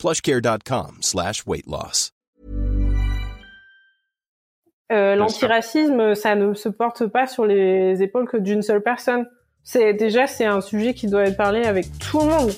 plushcare.com slash weight loss. Euh, L'antiracisme, ça ne se porte pas sur les épaules que d'une seule personne. C'est déjà c'est un sujet qui doit être parlé avec tout le monde.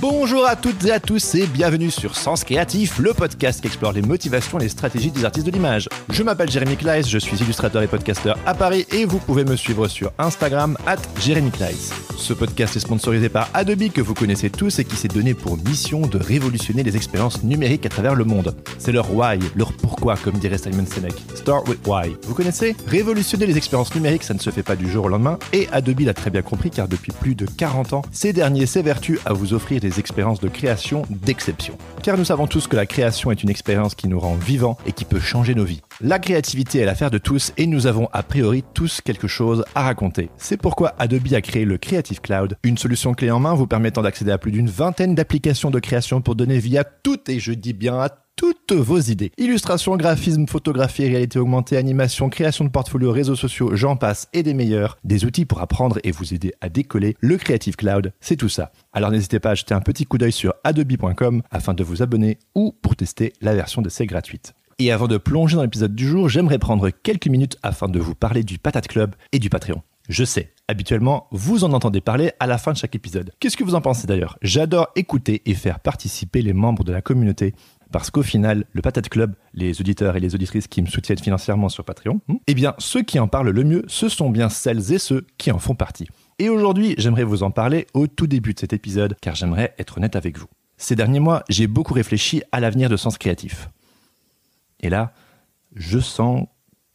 Bonjour à toutes et à tous et bienvenue sur Sens Créatif, le podcast qui explore les motivations et les stratégies des artistes de l'image. Je m'appelle Jérémy Kleiss, je suis illustrateur et podcasteur à Paris et vous pouvez me suivre sur Instagram at Jérémy Kleiss. Ce podcast est sponsorisé par Adobe que vous connaissez tous et qui s'est donné pour mission de révolutionner les expériences numériques à travers le monde. C'est leur why, leur pourquoi comme dirait Simon Sinek. Start with why. Vous connaissez? Révolutionner les expériences numériques, ça ne se fait pas du jour au lendemain et Adobe l'a très bien compris car depuis plus de 40 ans, ces derniers s'évertuent à vous offrir des expériences de création d'exception. Car nous savons tous que la création est une expérience qui nous rend vivants et qui peut changer nos vies. La créativité est l'affaire de tous et nous avons a priori tous quelque chose à raconter. C'est pourquoi Adobe a créé le Creative Cloud, une solution clé en main vous permettant d'accéder à plus d'une vingtaine d'applications de création pour donner vie à toutes, et je dis bien à toutes vos idées. Illustration, graphisme, photographie, réalité augmentée, animation, création de portfolio, réseaux sociaux, j'en passe et des meilleurs. Des outils pour apprendre et vous aider à décoller. Le Creative Cloud, c'est tout ça. Alors n'hésitez pas à jeter un petit coup d'œil sur adobe.com afin de vous abonner ou pour tester la version d'essai gratuite. Et avant de plonger dans l'épisode du jour, j'aimerais prendre quelques minutes afin de vous parler du Patate Club et du Patreon. Je sais, habituellement, vous en entendez parler à la fin de chaque épisode. Qu'est-ce que vous en pensez d'ailleurs? J'adore écouter et faire participer les membres de la communauté parce qu'au final, le Patate Club, les auditeurs et les auditrices qui me soutiennent financièrement sur Patreon, eh bien, ceux qui en parlent le mieux, ce sont bien celles et ceux qui en font partie. Et aujourd'hui, j'aimerais vous en parler au tout début de cet épisode, car j'aimerais être honnête avec vous. Ces derniers mois, j'ai beaucoup réfléchi à l'avenir de Sens Créatif. Et là, je sens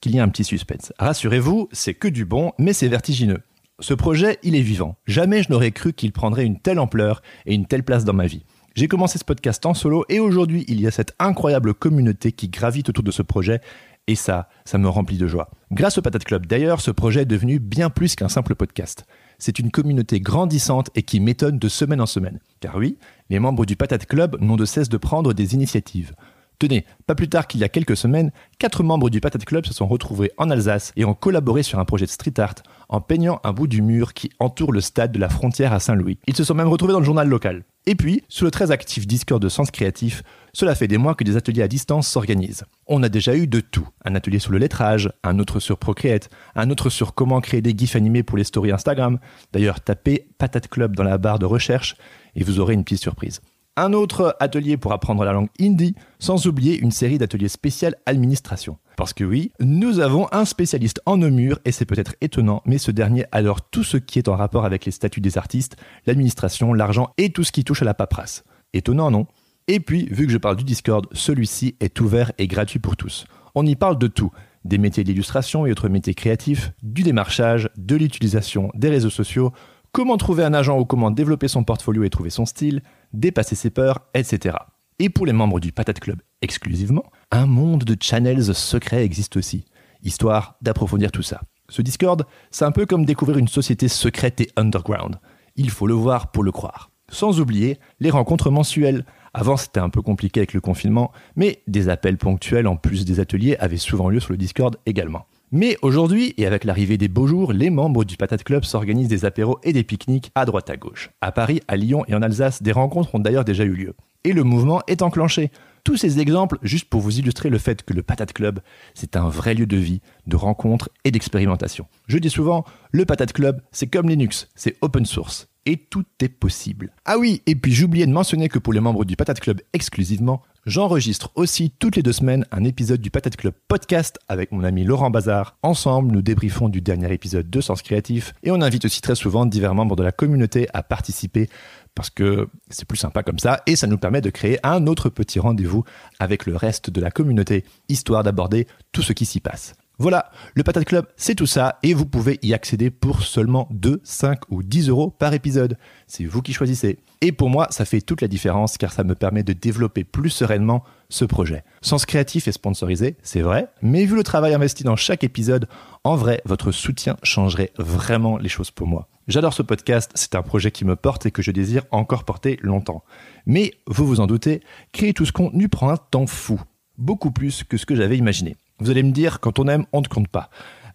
qu'il y a un petit suspense. Rassurez-vous, c'est que du bon, mais c'est vertigineux. Ce projet, il est vivant. Jamais je n'aurais cru qu'il prendrait une telle ampleur et une telle place dans ma vie. J'ai commencé ce podcast en solo et aujourd'hui, il y a cette incroyable communauté qui gravite autour de ce projet et ça, ça me remplit de joie. Grâce au Patate Club d'ailleurs, ce projet est devenu bien plus qu'un simple podcast. C'est une communauté grandissante et qui m'étonne de semaine en semaine. Car oui, les membres du Patate Club n'ont de cesse de prendre des initiatives. Tenez, pas plus tard qu'il y a quelques semaines, quatre membres du Patate Club se sont retrouvés en Alsace et ont collaboré sur un projet de street art en peignant un bout du mur qui entoure le stade de la frontière à Saint-Louis. Ils se sont même retrouvés dans le journal local. Et puis, sur le très actif Discord de Sens Créatif, cela fait des mois que des ateliers à distance s'organisent. On a déjà eu de tout. Un atelier sur le lettrage, un autre sur Procreate, un autre sur comment créer des gifs animés pour les stories Instagram. D'ailleurs, tapez Patate Club dans la barre de recherche et vous aurez une petite surprise. Un autre atelier pour apprendre la langue hindi, sans oublier une série d'ateliers spéciaux administration. Parce que oui, nous avons un spécialiste en Namur et c'est peut-être étonnant, mais ce dernier adore tout ce qui est en rapport avec les statuts des artistes, l'administration, l'argent et tout ce qui touche à la paperasse. Étonnant, non? Et puis, vu que je parle du Discord, celui-ci est ouvert et gratuit pour tous. On y parle de tout, des métiers d'illustration et autres métiers créatifs, du démarchage, de l'utilisation des réseaux sociaux, comment trouver un agent ou comment développer son portfolio et trouver son style, dépasser ses peurs, etc. Et pour les membres du Patate Club exclusivement, un monde de channels secrets existe aussi, histoire d'approfondir tout ça. Ce Discord, c'est un peu comme découvrir une société secrète et underground. Il faut le voir pour le croire. Sans oublier les rencontres mensuelles. Avant, c'était un peu compliqué avec le confinement, mais des appels ponctuels en plus des ateliers avaient souvent lieu sur le Discord également. Mais aujourd'hui, et avec l'arrivée des beaux jours, les membres du Patate Club s'organisent des apéros et des pique-niques à droite à gauche. À Paris, à Lyon et en Alsace, des rencontres ont d'ailleurs déjà eu lieu. Et le mouvement est enclenché. Tous ces exemples, juste pour vous illustrer le fait que le Patate Club, c'est un vrai lieu de vie, de rencontres et d'expérimentation. Je dis souvent, le Patate Club, c'est comme Linux, c'est open source et tout est possible. Ah oui, et puis j'oubliais de mentionner que pour les membres du Patate Club exclusivement, j'enregistre aussi toutes les deux semaines un épisode du Patate Club podcast avec mon ami Laurent Bazar. Ensemble, nous débriefons du dernier épisode de Sens Créatif et on invite aussi très souvent divers membres de la communauté à participer parce que c'est plus sympa comme ça et ça nous permet de créer un autre petit rendez-vous avec le reste de la communauté, histoire d'aborder tout ce qui s'y passe. Voilà, le Patate Club, c'est tout ça et vous pouvez y accéder pour seulement 2, 5 ou 10 euros par épisode. C'est vous qui choisissez. Et pour moi, ça fait toute la différence car ça me permet de développer plus sereinement ce projet. Sens créatif et sponsorisé, c'est vrai, mais vu le travail investi dans chaque épisode, en vrai, votre soutien changerait vraiment les choses pour moi. J'adore ce podcast, c'est un projet qui me porte et que je désire encore porter longtemps. Mais, vous vous en doutez, créer tout ce contenu prend un temps fou. Beaucoup plus que ce que j'avais imaginé. Vous allez me dire, quand on aime, on ne compte pas.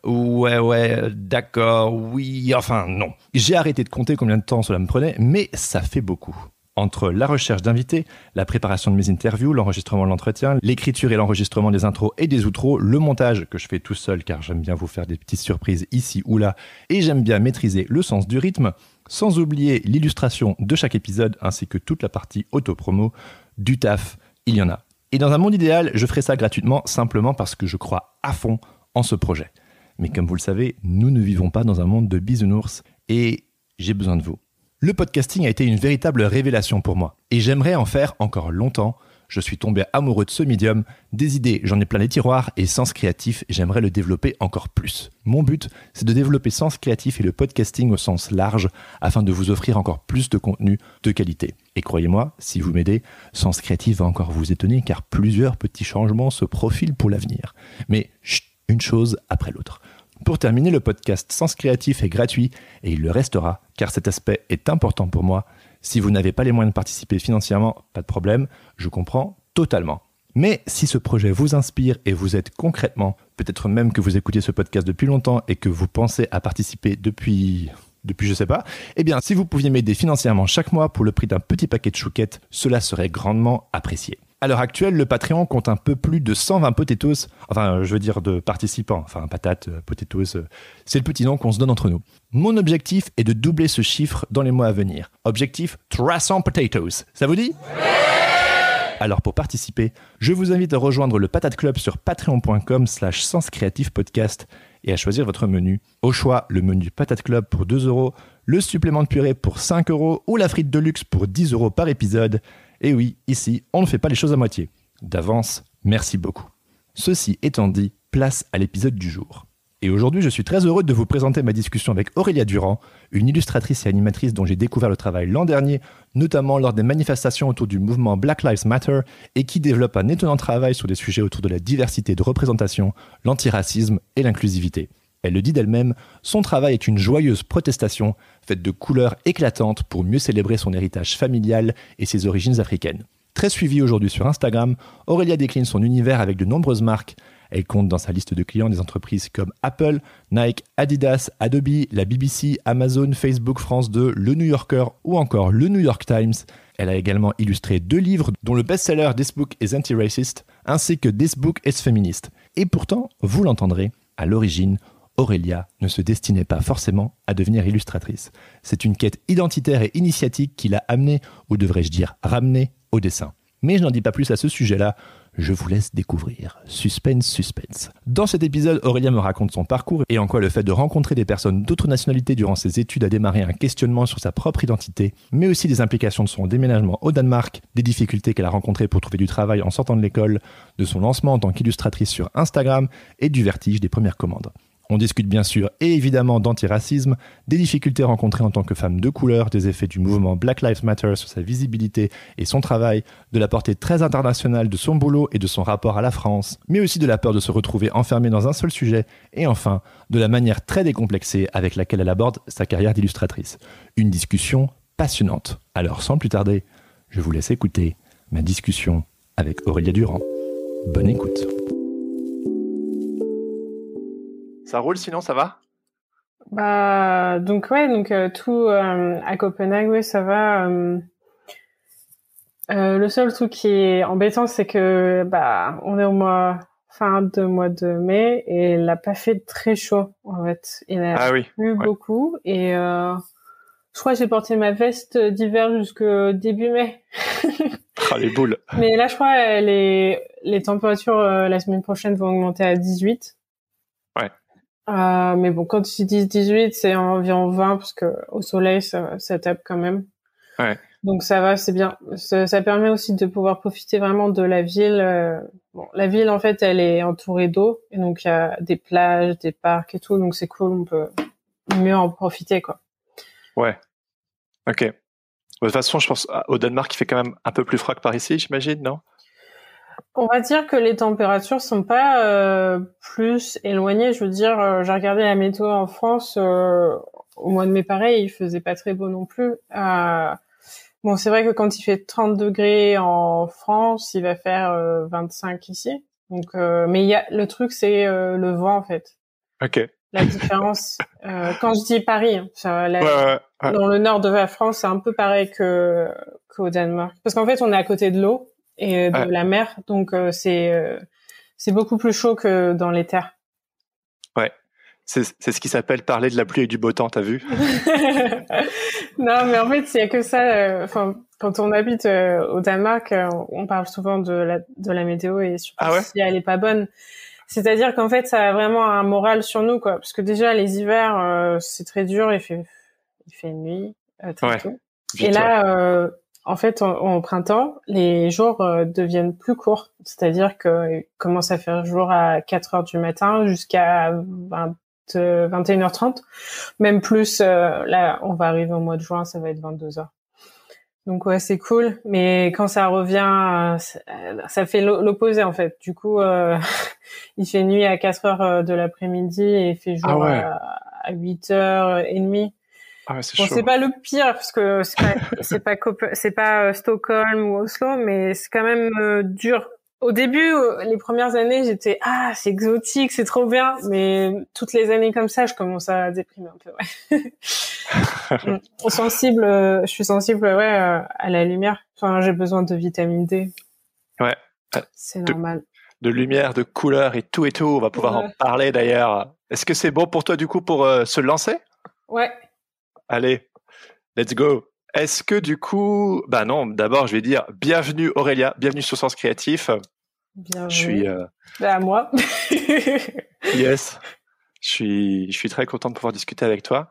Ouais, ouais, d'accord, oui, enfin non. J'ai arrêté de compter combien de temps cela me prenait, mais ça fait beaucoup. Entre la recherche d'invités, la préparation de mes interviews, l'enregistrement de l'entretien, l'écriture et l'enregistrement des intros et des outros, le montage que je fais tout seul car j'aime bien vous faire des petites surprises ici ou là et j'aime bien maîtriser le sens du rythme, sans oublier l'illustration de chaque épisode ainsi que toute la partie auto-promo, du taf, il y en a. Et dans un monde idéal, je ferai ça gratuitement simplement parce que je crois à fond en ce projet. Mais comme vous le savez, nous ne vivons pas dans un monde de bisounours et j'ai besoin de vous. Le podcasting a été une véritable révélation pour moi et j'aimerais en faire encore longtemps je suis tombé amoureux de ce médium. Des idées, j'en ai plein les tiroirs et Sens Créatif, j'aimerais le développer encore plus. Mon but, c'est de développer Sens Créatif et le podcasting au sens large afin de vous offrir encore plus de contenu de qualité. Et croyez-moi, si vous m'aidez, Sens Créatif va encore vous étonner car plusieurs petits changements se profilent pour l'avenir. Mais chut, une chose après l'autre. Pour terminer, le podcast Sens Créatif est gratuit et il le restera car cet aspect est important pour moi si vous n'avez pas les moyens de participer financièrement, pas de problème, je comprends totalement. Mais si ce projet vous inspire et vous êtes concrètement, peut-être même que vous écoutez ce podcast depuis longtemps et que vous pensez à participer depuis depuis je sais pas, eh bien si vous pouviez m'aider financièrement chaque mois pour le prix d'un petit paquet de chouquettes, cela serait grandement apprécié. À l'heure actuelle, le Patreon compte un peu plus de 120 potatoes, enfin je veux dire de participants, enfin patates, euh, potatoes, euh, c'est le petit nom qu'on se donne entre nous. Mon objectif est de doubler ce chiffre dans les mois à venir. Objectif 300 potatoes. Ça vous dit? Alors pour participer, je vous invite à rejoindre le Patate Club sur patreon.com slash podcast et à choisir votre menu. Au choix, le menu Patate Club pour 2 euros, le supplément de purée pour 5 euros ou la frite de luxe pour 10 euros par épisode. Et oui, ici, on ne fait pas les choses à moitié. D'avance, merci beaucoup. Ceci étant dit, place à l'épisode du jour. Et aujourd'hui, je suis très heureux de vous présenter ma discussion avec Aurélia Durand, une illustratrice et animatrice dont j'ai découvert le travail l'an dernier, notamment lors des manifestations autour du mouvement Black Lives Matter, et qui développe un étonnant travail sur des sujets autour de la diversité de représentation, l'antiracisme et l'inclusivité. Elle le dit d'elle-même, son travail est une joyeuse protestation faite de couleurs éclatantes pour mieux célébrer son héritage familial et ses origines africaines. Très suivie aujourd'hui sur Instagram, Aurélia décline son univers avec de nombreuses marques. Elle compte dans sa liste de clients des entreprises comme Apple, Nike, Adidas, Adobe, la BBC, Amazon, Facebook France 2, le New Yorker ou encore le New York Times. Elle a également illustré deux livres, dont le best-seller This Book is Anti-Racist, ainsi que This Book is Feminist. Et pourtant, vous l'entendrez, à l'origine, Aurélia ne se destinait pas forcément à devenir illustratrice. C'est une quête identitaire et initiatique qui l'a amenée, ou devrais-je dire ramenée, au dessin. Mais je n'en dis pas plus à ce sujet-là, je vous laisse découvrir. Suspense, suspense. Dans cet épisode, Aurélia me raconte son parcours et en quoi le fait de rencontrer des personnes d'autres nationalités durant ses études a démarré un questionnement sur sa propre identité, mais aussi des implications de son déménagement au Danemark, des difficultés qu'elle a rencontrées pour trouver du travail en sortant de l'école, de son lancement en tant qu'illustratrice sur Instagram et du vertige des premières commandes. On discute bien sûr et évidemment d'antiracisme, des difficultés rencontrées en tant que femme de couleur, des effets du mouvement Black Lives Matter sur sa visibilité et son travail, de la portée très internationale de son boulot et de son rapport à la France, mais aussi de la peur de se retrouver enfermée dans un seul sujet, et enfin de la manière très décomplexée avec laquelle elle aborde sa carrière d'illustratrice. Une discussion passionnante. Alors sans plus tarder, je vous laisse écouter ma discussion avec Aurélia Durand. Bonne écoute. Ça roule sinon, ça va? Bah donc ouais, donc euh, tout euh, à Copenhague, oui, ça va. Euh, le seul truc qui est embêtant, c'est que bah on est au mois fin de mois de mai et il n'a pas fait très chaud en fait. Il a ah plu beaucoup et je crois que j'ai porté ma veste d'hiver jusqu'au début mai. ah les boules. Mais là, je crois les les températures la semaine prochaine vont augmenter à 18. Euh, mais bon, quand tu dis 18, c'est environ 20 parce que au soleil, ça, ça tape quand même. Ouais. Donc ça va, c'est bien. Ça, ça, permet aussi de pouvoir profiter vraiment de la ville euh, bon, la ville en fait, elle est entourée d'eau et donc il y a des plages, des parcs et tout, donc c'est cool, on peut mieux en profiter quoi. Ouais. Ok. De toute façon, je pense au Danemark, il fait quand même un peu plus froid que par ici, j'imagine, non? On va dire que les températures sont pas euh, plus éloignées. Je veux dire, euh, j'ai regardé la météo en France euh, au mois de mai, pareil, il faisait pas très beau non plus. Euh, bon, c'est vrai que quand il fait 30 degrés en France, il va faire 25 ici. Donc, mais il y a le truc, c'est le vent en fait. Ok la différence. Euh, quand je dis Paris, hein, ça, dans le nord de la France, c'est un peu pareil que qu'au Danemark, parce qu'en fait, on est à côté de l'eau et de la mer, donc euh, c'est euh, c'est beaucoup plus chaud que dans les terres. Ouais, c'est ce qui s'appelle parler de la pluie et du beau temps, t'as vu? Non, mais en fait, il y a que ça. Enfin, quand on habite au Danemark, on parle souvent de la de la météo et surtout ah si elle est pas bonne. C'est-à-dire qu'en fait, ça a vraiment un moral sur nous, quoi. Parce que déjà, les hivers, euh, c'est très dur. Il fait, il fait nuit euh, très tôt. Et là, euh, en fait, en, printemps, les jours euh, deviennent plus courts. C'est-à-dire qu'il commence à faire jour à 4 heures du matin jusqu'à 21h30. Même plus, là, on va arriver au mois de juin, ça va être 22 heures. Donc ouais, c'est cool, mais quand ça revient, ça fait l'opposé en fait. Du coup, euh, il fait nuit à 4 heures euh, de l'après-midi et il fait jour ah à, 8 heures et demie. Ah ouais, c'est bon, c'est pas le pire parce que c'est pas c'est pas c'est pas euh, Stockholm ou Oslo, mais c'est quand même dur au début, euh, les premières années, j'étais ah c'est exotique, c'est trop bien, mais toutes les années comme ça, je commence à déprimer un peu. Ouais. Mm. sensible, euh, je suis sensible ouais euh, à la lumière. Enfin, j'ai besoin de vitamine D. Ouais. C'est normal. De lumière, de couleur et tout et tout. On va pouvoir en parler d'ailleurs. Est-ce que c'est bon pour toi du coup pour se lancer? Ouais. Allez, let's go. Est-ce que du coup, bah non, d'abord je vais dire bienvenue Aurélia, bienvenue sur Sens Créatif. Bienvenue. Je suis. Euh... Bah, à moi. yes. Je suis, je suis très content de pouvoir discuter avec toi.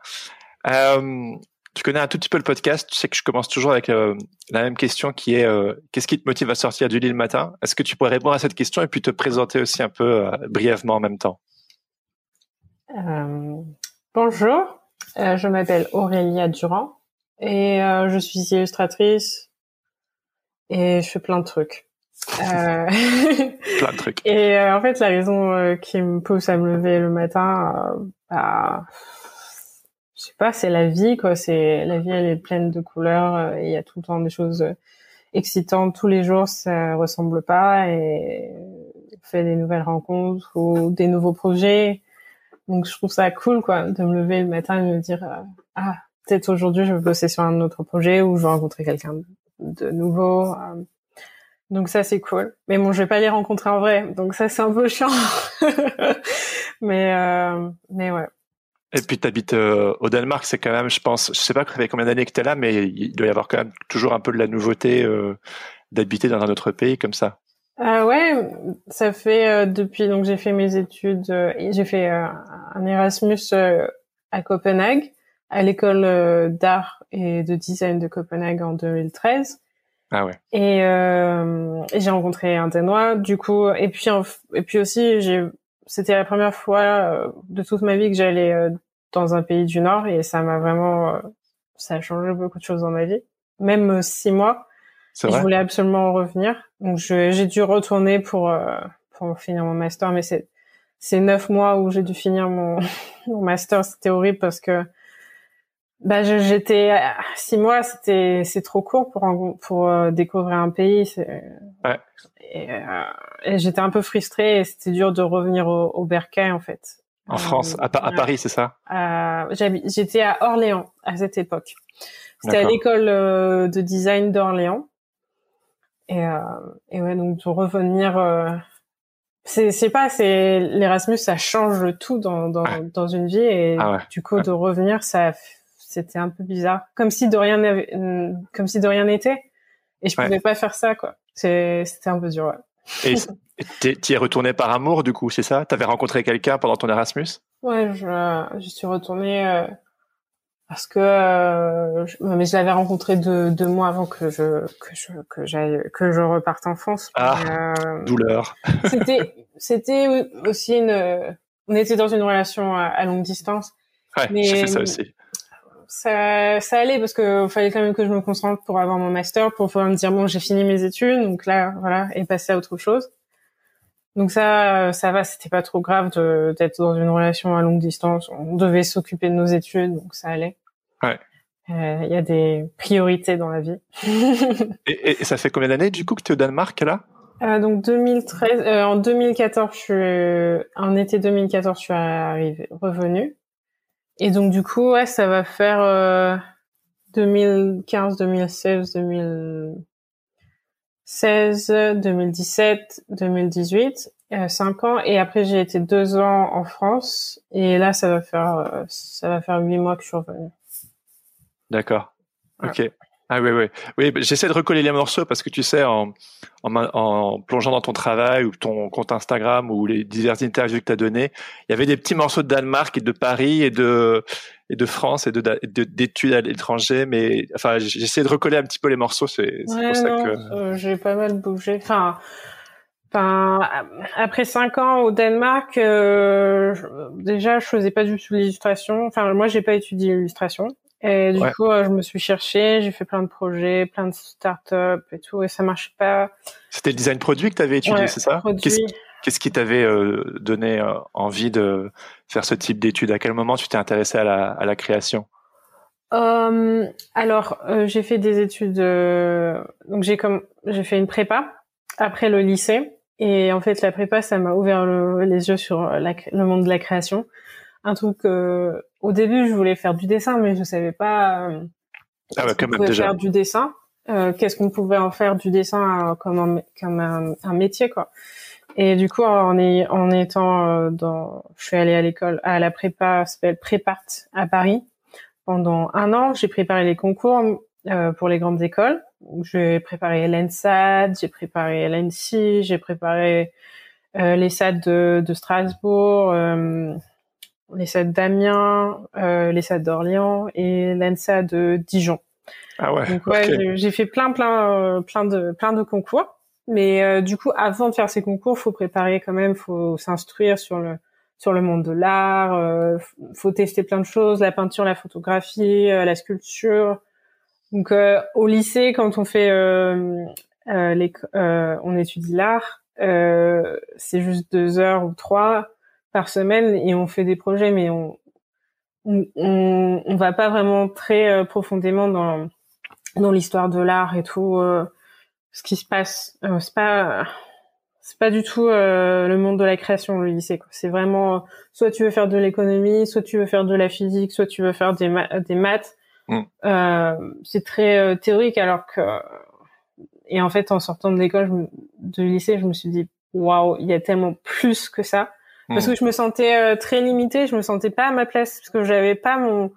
Euh, tu connais un tout petit peu le podcast. Tu sais que je commence toujours avec euh, la même question qui est euh, qu'est-ce qui te motive à sortir du lit le matin? Est-ce que tu pourrais répondre à cette question et puis te présenter aussi un peu brièvement en même temps? Bonjour, je m'appelle Aurélia Durand. Et euh, je suis illustratrice et je fais plein de trucs. Euh... plein de trucs. Et euh, en fait, la raison euh, qui me pousse à me lever le matin, bah, je sais pas, c'est la vie quoi. C'est la vie, elle est pleine de couleurs. il y a tout le temps des choses excitantes tous les jours. Ça ressemble pas et on fait des nouvelles rencontres ou des nouveaux projets. Donc je trouve ça cool quoi de me lever le matin et me dire ah peut-être aujourd'hui je vais bosser sur un autre projet ou je vais rencontrer quelqu'un de nouveau. Euh. Donc ça c'est cool. Mais bon, je vais pas les rencontrer en vrai, donc ça c'est un peu chiant. mais euh, mais ouais. Et puis tu habites euh, au Danemark, c'est quand même, je pense, je sais pas combien d'années que tu es là, mais il doit y avoir quand même toujours un peu de la nouveauté d'habiter dans un autre pays comme ça. Euh, ouais, ça fait depuis donc j'ai fait mes études, j'ai fait un Erasmus à Copenhague à l'école euh, d'art et de design de Copenhague en 2013. Ah ouais. Et, euh, et j'ai rencontré un Danois, du coup, et puis et puis aussi j'ai, c'était la première fois euh, de toute ma vie que j'allais euh, dans un pays du Nord et ça m'a vraiment, ça a changé beaucoup de choses dans ma vie. Même six mois, je voulais absolument revenir, donc j'ai dû retourner pour pour finir mon master, mais c'est c'est neuf mois où j'ai dû finir mon, mon master, c'était horrible parce que bah, j'étais six mois, c'était c'est trop court pour pour euh, découvrir un pays. Ouais. Et, euh, et j'étais un peu frustrée et c'était dur de revenir au, au Bercail en fait. En France, à, à Paris, c'est ça? J'étais à Orléans à cette époque. C'était à l'école euh, de design d'Orléans. Et, euh, et ouais, donc de revenir, euh, c'est c'est pas, c'est l'Erasmus, ça change tout dans dans, dans une vie et ah du coup de revenir, ça c'était un peu bizarre, comme si de rien n'avait, comme si de rien n'était, et je pouvais pas faire ça quoi. C'était un peu dur. Ouais. Et tu es retourné par amour du coup, c'est ça? T'avais rencontré quelqu'un pendant ton Erasmus? Ouais, je, je suis retournée euh, parce que euh, je, mais je l'avais rencontré deux, deux mois avant que je que je que j'aille que je reparte en France. Ah, euh, douleur. c'était c'était aussi une on était dans une relation à, longue distance. Ouais, mais, j'ai fait ça aussi. Ça, ça allait parce que fallait quand même que je me concentre pour avoir mon master, pour pouvoir me dire bon j'ai fini mes études, donc là voilà et passer à autre chose. Donc ça, ça va, c'était pas trop grave d'être dans une relation à longue distance. On devait s'occuper de nos études, donc ça allait. Ouais. Euh, il y a des priorités dans la vie. et, et, ça fait combien d'années du coup que tu es au Danemark là? Euh, Donc 2013, euh, en 2014, je suis, en été 2014, je suis arrivée, revenue. Et donc du coup, ouais, ça va faire 2015, 2016, 2016, 2017, 2018, euh, 5 ans. Et après, j'ai été deux ans en France. Et là, ça va faire, ça va faire huit mois que je suis revenue. D'accord. Ok. Ah oui, oui. Oui, j'essaie de recoller les morceaux parce que tu sais, en, en, en, plongeant dans ton travail ou ton compte Instagram ou les diverses interviews que tu as données, il y avait des petits morceaux de Danemark et de Paris et de, et de France et de, d'études à l'étranger. Mais enfin, j'essaie de recoller un petit peu les morceaux. C'est, ouais, pour ça que. Euh, j'ai pas mal bougé. Enfin. Enfin, après cinq ans au Danemark, euh, déjà je faisais pas du tout l'illustration. Enfin, moi j'ai pas étudié l'illustration. Et du coup, euh, je me suis cherchée, j'ai fait plein de projets, plein de startups et tout, et ça marche pas. C'était le design produit que tu avais étudié, c'est ça? Qu'est-ce qui t'avait euh, donné euh, envie de faire ce type d'études? À quel moment tu t'es intéressé à la, à la création? Euh, Alors, j'ai fait des études. donc j'ai comme j'ai fait une prépa après le lycée, et en fait la prépa ça m'a ouvert les yeux sur le monde de la création. Un truc euh, au début je voulais faire du dessin mais je savais pas euh, ah ouais, quand même déjà. faire du dessin. Euh, qu'est-ce qu'on pouvait en faire du dessin comme un, comme un, métier quoi. Et du coup en, en étant dans je suis allée à l'école à la prépa s'appelle Prépart à Paris. Pendant un an j'ai préparé les concours pour les grandes écoles. J'ai préparé l'ENSAD j'ai préparé l'ENSI j'ai préparé les SAD de, de Strasbourg les SAD d'Amiens, euh, les SAD d'Orléans et l'ENSA de Dijon. Ah ouais. Donc ouais, j'ai fait plein plein euh, plein de plein de concours. Mais euh, du coup, avant de faire ces concours, faut préparer quand même, faut s'instruire sur le sur le monde de l'art, euh, faut tester plein de choses, la peinture, la photographie, la sculpture. Donc au lycée, quand on fait les, on étudie l'art, c'est juste deux heures ou trois par semaine et on fait des projets, mais on on, on, va pas vraiment très euh, profondément dans dans l'histoire de l'art et tout euh, ce qui se passe. Euh, c'est pas c'est pas du tout le monde de la création le lycée. C'est vraiment soit tu veux faire de l'économie, soit tu veux faire de la physique, soit tu veux faire des, des maths. Mm. c'est très théorique alors que et en fait en sortant de l'école de lycée je me suis dit waouh il y a tellement plus que ça parce que je me sentais euh, très limitée, je me sentais pas à ma place parce que j'avais pas mon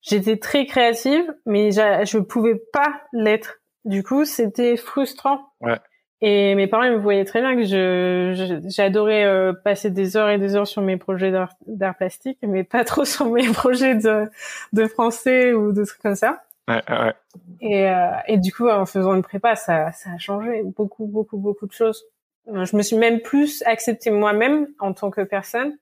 j'étais très créative mais je pouvais pas l'être. Du coup, c'était frustrant. Ouais. Et mes parents ils me voyaient très bien que je j'adorais euh, passer des heures et des heures sur mes projets d'art plastique mais pas trop sur mes projets de de français ou de trucs comme ça. Ouais, ouais. Et, euh, et du coup, en faisant une prépa, ça, ça a changé beaucoup, beaucoup, beaucoup de choses. Je me suis même plus acceptée moi-même en tant que personne.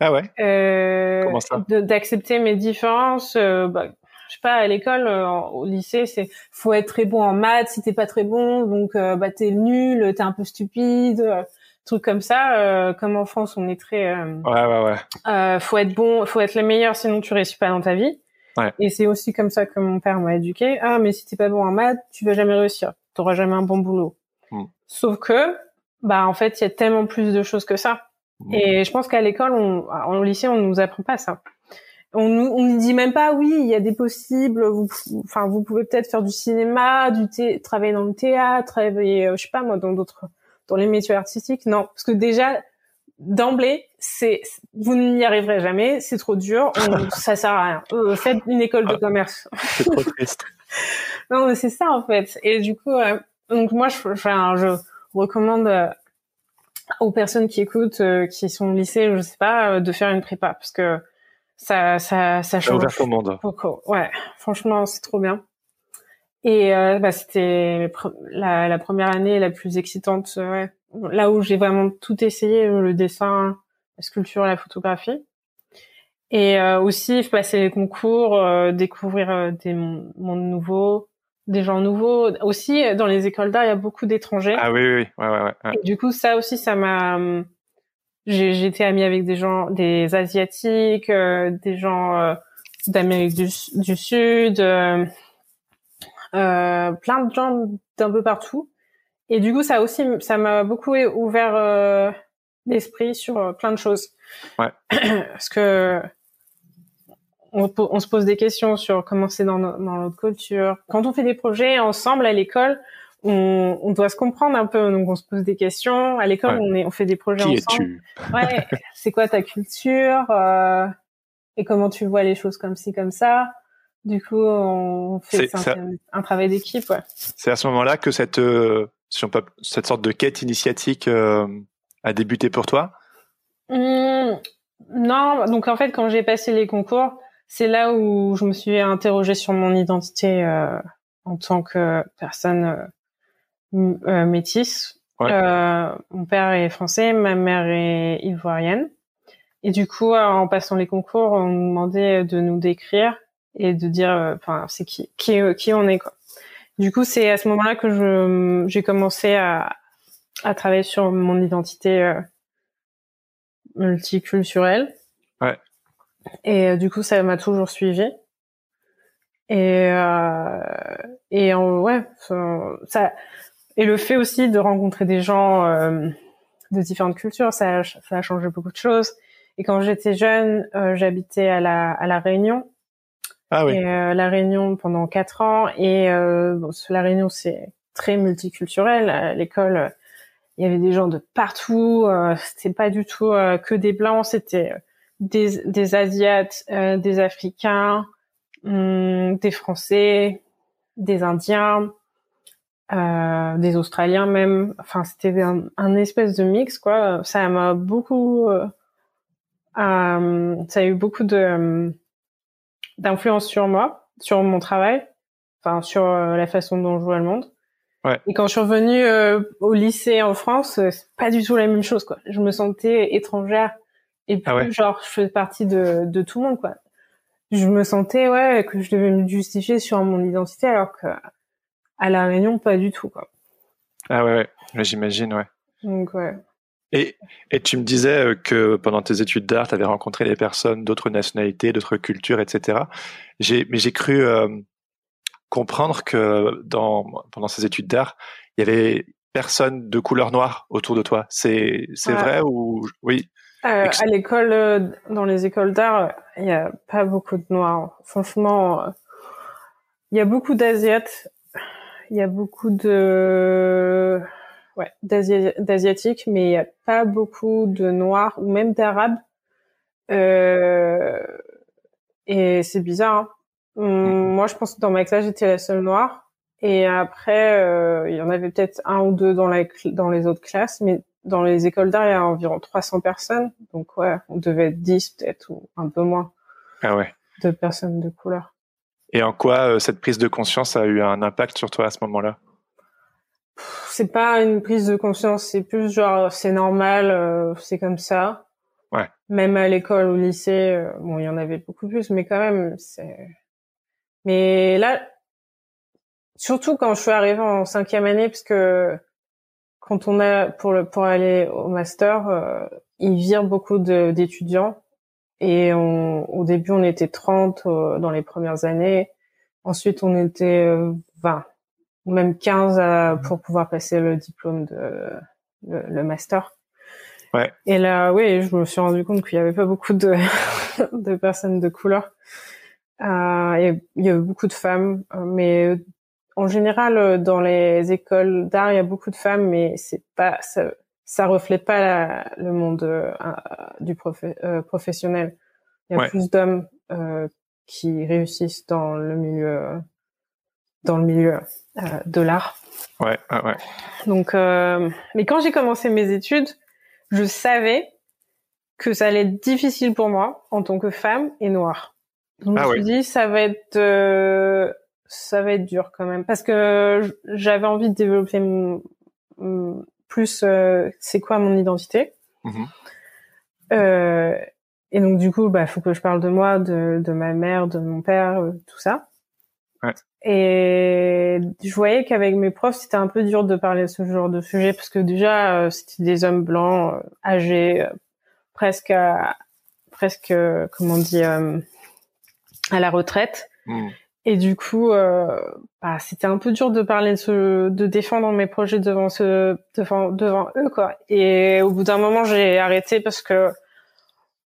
Ah ouais? Euh, Comment ça? D'accepter mes différences. Euh, bah, je sais pas, à l'école, euh, au lycée, c'est faut être très bon en maths. Si t'es pas très bon, donc euh, bah t'es nul, t'es un peu stupide, euh, trucs comme ça. comme en France, on est très. ouais ouais ouais. faut être bon, faut être le meilleur, sinon tu réussis pas dans ta vie. Ouais. Et c'est aussi comme ça que mon père m'a éduqué. Ah, mais si t'es pas bon en maths, tu vas jamais réussir. T'auras jamais un bon boulot. Hmm. Sauf que bah en fait, il y a tellement plus de choses que ça. Et je pense qu'à l'école, on, au lycée, on nous apprend pas ça. On nous, on nous dit même pas, oui, il y a des possibles. Vous, enfin, vous pouvez peut-être faire du cinéma, du thé, travailler dans le théâtre, travailler, euh, je sais pas moi, dans d'autres, dans les métiers artistiques. Non, parce que déjà d'emblée, c'est, vous n'y arriverez jamais. C'est trop dur. On, ça sert à rien. Euh, faites une école de ah, commerce. C'est trop triste. non, mais c'est ça en fait. Et du coup, euh, donc moi, je, enfin, je recommande euh, aux personnes qui écoutent, euh, qui sont au lycée, je sais pas, euh, de faire une prépa parce que ça, ça, ça change. ouvert ton monde. Beaucoup. Ouais, franchement, c'est trop bien. Et euh, bah, c'était la, la, première année la plus excitante, ouais. là où j'ai vraiment tout essayé, le dessin, la sculpture, la photographie. Et euh, aussi passer les concours, euh, découvrir des mondes nouveaux, des gens nouveaux. Aussi, dans les écoles d'art, il y a beaucoup d'étrangers. Ah oui, oui, ouais, ouais, ouais. Et du coup, ça aussi, ça m'a... J'ai été amie avec des gens, des Asiatiques, des gens d'Amérique du, du, Sud, plein de gens d'un peu partout. Et du coup, ça aussi, ça m'a beaucoup ouvert l'esprit sur plein de choses. Ouais. Parce que on, se pose des questions sur comment c'est dans, dans, notre culture. Quand on fait des projets ensemble à l'école, on, on, doit se comprendre un peu, donc on se pose des questions. À l'école, on, est, on fait des projets Qui ensemble. ouais, c'est quoi ta culture euh, et comment tu vois les choses comme ci, comme ça. Du coup, on fait un, travail d'équipe. Ouais. C'est à ce moment-là que cette, euh, cette sorte de quête initiatique euh, a débuté pour toi? Mmh, non, donc en fait, quand j'ai passé les concours, c'est là où je me suis interrogée sur mon identité euh, en tant que personne euh, euh métisse. Euh, mon père est français, ma mère est ivoirienne. Et du coup, en passant les concours, on nous demandait de nous décrire et de dire, enfin, c'est qui, qui, qui on est quoi. Du coup, c'est à ce moment-là que je j'ai commencé à, à travailler sur mon identité multiculturelle. Et euh, du coup, ça m'a toujours suivi. Et euh, et ouais, ça et le fait aussi de rencontrer des gens euh, de différentes cultures, ça, ça a changé beaucoup de choses. Et quand j'étais jeune, euh, j'habitais à la à la Réunion. Ah oui. Et, la Réunion pendant quatre ans. Et bon, la Réunion, c'est très multiculturel. À l'école, il y avait des gens de partout. c'était pas du tout que des blancs. C'était des, des Asiates, euh, des Africains, hum, des Français, des Indiens, euh, des Australiens même. Enfin, c'était un, un, espèce de mix, quoi. Ça m'a beaucoup... Euh, ça a eu beaucoup de hum, d'influence sur moi, sur mon travail, enfin sur euh, la façon dont je vois le monde. Ouais. Et quand je suis revenue euh, au lycée en France, c'est pas du tout la même chose, quoi. Je me sentais étrangère et ah puis, genre, je faisais partie de, de tout le monde, quoi. Je me sentais, ouais, que je devais me justifier sur mon identité, alors que à la Réunion, pas du tout, quoi. Ah ouais, ouais. j'imagine, ouais. Donc, ouais. Et, et tu me disais euh, que pendant tes études d'art, tu avais rencontré des personnes d'autres nationalités, d'autres cultures, etc. J'ai, mais j'ai cru euh, comprendre que dans, pendant ces études d'art, il y avait personne de couleur noire autour de toi. C'est, c'est vrai ou oui? Euh, à l'école, euh, dans les écoles d'art, il n'y a pas beaucoup de noirs. Franchement, euh, il y a beaucoup d'asiates, il y a beaucoup de ouais d'asiatiques, mais il n'y a pas beaucoup de noirs ou même d'arabes. Euh, et c'est bizarre. Hein. Hum, moi, je pense que dans ma classe, j'étais la seule noire. Et après, il y en avait peut-être un ou deux dans, la, dans les autres classes, mais dans les écoles d'art, il y a environ 300 personnes. Donc ouais, on devait être 10 peut-être ou un peu moins. Ah ouais. De personnes de couleur. Et en quoi euh, cette prise de conscience a eu un impact sur toi à ce moment-là? C'est pas une prise de conscience, c'est plus genre c'est normal, euh, c'est comme ça. Ouais. Même à l'école, au lycée, euh, bon, il y en avait beaucoup plus, mais quand même, c'est. Mais là, surtout quand je suis arrivée en cinquième année, parce que quand on a pour le pour aller au master, euh, ils virent beaucoup d'étudiants et on, au début on était 30 euh, dans les premières années. Ensuite on était 20 euh, ou même 15 à, pour pouvoir passer le diplôme de le, master. Ouais. Et là, oui, je me suis rendu compte qu'il y avait pas beaucoup de de personnes de couleur. Euh, il y avait beaucoup de femmes, mais en général, euh, dans les écoles d'art, il y a beaucoup de femmes, mais c'est pas ça, ça reflète pas le monde euh, du euh, professionnel. Il y a plus d'hommes qui réussissent dans le milieu dans le milieu de l'art. Ouais, ouais, ouais. Donc, mais quand j'ai commencé mes études, je savais que ça allait être difficile pour moi en tant que femme et noire. Donc Ah je me ouais. suis dit ça va être euh, ça va être dur quand même parce que j'avais envie de développer plus euh, c'est quoi mon identité. Mhm. Euh, et donc du coup bah faut que je parle de moi, de, de ma mère, de mon père, euh, tout ça. Ouais. Et je voyais qu'avec mes profs c'était un peu dur de parler de ce genre de sujet parce que déjà c'était des hommes blancs âgés presque à, presque comment on dit à la retraite. Mm. Et du coup, euh, bah, c'était un peu dur de parler de, ce, de défendre mes projets devant ce, devant, devant eux, quoi. Et au bout d'un moment, j'ai arrêté parce que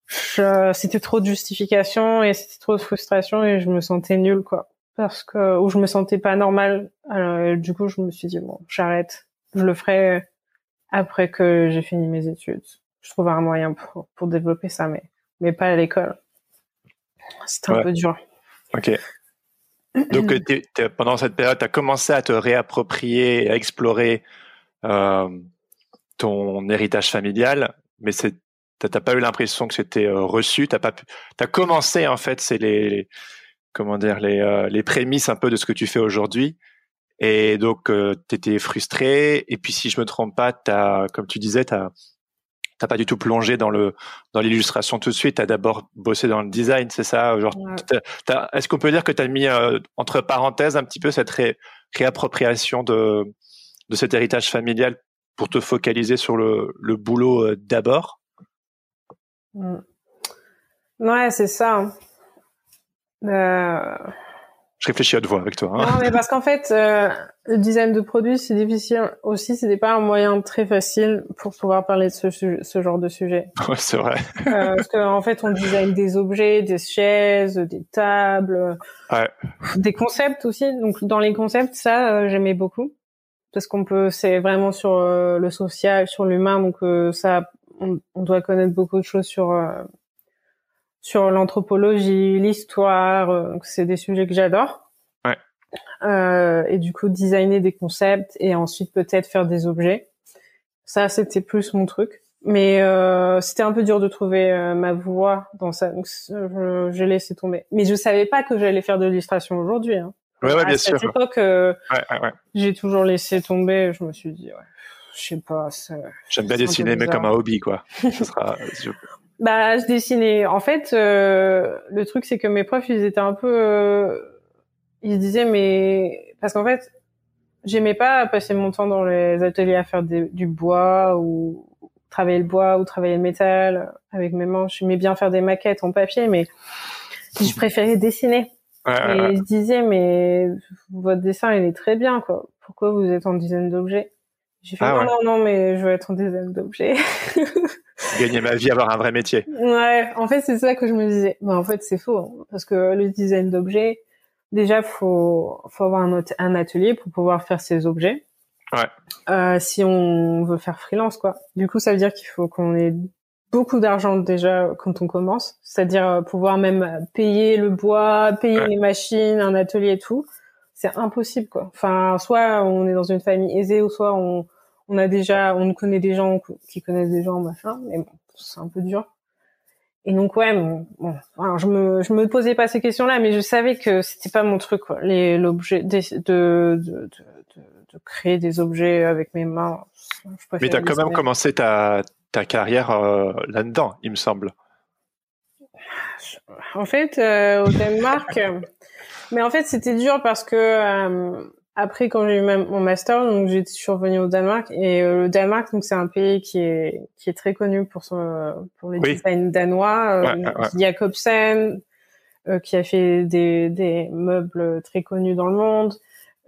je- c'était trop de justification et c'était trop de frustration et je me sentais nulle, quoi. Parce que, ou je me sentais pas normale. Alors, du coup, je me suis dit, bon, j'arrête. Je le ferai après que j'ai fini mes études. Je trouverai un moyen pour, pour développer ça, mais, mais pas à l'école. C'était un Ouais. peu dur. Ok. Donc, euh, pendant cette période, tu as commencé à te réapproprier, à explorer euh, ton héritage familial, mais t'as t'as pas eu l'impression que c'était euh, reçu. T'as pas pu. T'as commencé en fait, c'est les, comment dire les euh, les prémices un peu de ce que tu fais aujourd'hui. Et donc, euh, t'étais frustré. Et puis, si je me trompe pas, t'as, comme tu disais, t'as t'as pas du tout plongé dans le dans l'illustration tout de suite. T'as d'abord bossé dans le design, c'est ça? Genre, t'as- t'as- est-ce qu'on peut dire que tu as mis euh, entre parenthèses un petit peu cette ré- réappropriation de, de cet héritage familial pour te focaliser sur le, le boulot euh, d'abord? Mm. Ouais, c'est ça. Euh, Je réfléchis à haute voix avec toi. hein. Non, mais parce qu'en fait, euh, le design de produit, c'est difficile aussi. C'était pas un moyen très facile pour pouvoir parler de ce, ce genre de sujet. Ouais, c'est vrai. Euh, parce qu'en fait, on design des objets, des chaises, des tables, Ouais. des concepts aussi. Donc, dans les concepts, ça, euh, j'aimais beaucoup. Parce qu'on peut, c'est vraiment sur euh, le social, sur l'humain. Donc, euh, ça, on, on doit connaître beaucoup de choses sur euh, sur l'anthropologie, l'histoire. euh, c'est des sujets que j'adore. Ouais. Euh, et du coup, designer des concepts et ensuite peut-être faire des objets. Ça, c'était plus mon truc. Mais euh, c'était un peu dur de trouver euh, ma voie dans ça. Donc, je- j'ai laissé tomber. Mais je savais pas que j'allais faire de l'illustration aujourd'hui. Hein. Ouais, ouais, à bien cette sûr. époque, euh, Ouais, j'ai toujours laissé tomber. Je me suis dit, ouais, je sais pas. J'aime bien dessiner, mais comme un hobby, quoi. Ce sera, Bah, je dessinais. En fait, euh, le truc, c'est que mes profs, ils étaient un peu... euh, ils se disaient, mais... Parce qu'en fait, j'aimais pas passer mon temps dans les ateliers à faire des- du bois ou travailler le bois ou travailler le métal avec mes mains. J'aimais bien faire des maquettes en papier, mais je préférais dessiner. ouais, Et ouais. ils se disaient, mais votre dessin, il est très bien, quoi. Pourquoi vous êtes en dizaine d'objets? J'ai fait, Ah non, ouais. non, non, mais je veux être en dizaine d'objets. Gagner ma vie, avoir un vrai métier. Ouais, en fait, c'est ça que je me disais. Mais en fait, c'est faux, hein, parce que le design d'objets, déjà, faut faut avoir un, at- un atelier pour pouvoir faire ces objets. Ouais. Euh, si on veut faire freelance, quoi. Du coup, ça veut dire qu'il faut qu'on ait beaucoup d'argent déjà quand on commence, c'est-à-dire euh, pouvoir même payer le bois, payer Ouais. les machines, un atelier et tout. C'est impossible, quoi. Enfin, soit on est dans une famille aisée, ou soit on on a déjà, on connaît des gens qui connaissent des gens, machin. Mais bon, c'est un peu dur. Et donc ouais, bon, bon, alors je me je me posais pas ces questions-là, mais je savais que c'était pas mon truc, quoi. Les l'objet de de, de créer des objets avec mes mains. Je Mais préfère tu as quand même commencé ta, ta carrière euh, là-dedans, il me semble. En fait, euh, au Danemark, mais en fait c'était dur parce que euh, après quand j'ai eu ma- mon master, donc j'ai je suis revenue au Danemark et euh, le Danemark donc c'est un pays qui est qui est très connu pour son pour les Oui. designs danois, euh, Ouais, ouais. Jacobsen euh, qui a fait des des meubles très connus dans le monde,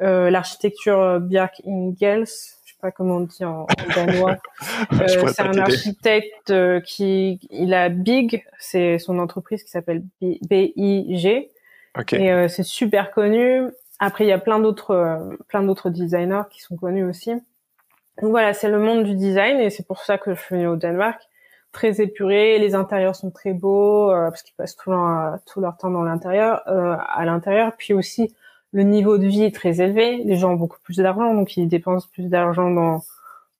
euh, l'architecture Bjarke Ingels, je sais pas comment on dit en, en danois. Euh, c'est un architecte euh, qui, il a Big, c'est son entreprise qui s'appelle B- BIG, Ok. et euh, c'est super connu. Après, il y a plein d'autres, euh, plein d'autres designers qui sont connus aussi. Donc voilà, c'est le monde du design, et c'est pour ça que je suis venue au Danemark. Très épuré, les intérieurs sont très beaux euh, parce qu'ils passent tout leur, tout leur temps dans l'intérieur, euh, à l'intérieur. Puis aussi, le niveau de vie est très élevé. Les gens ont beaucoup plus d'argent, donc ils dépensent plus d'argent dans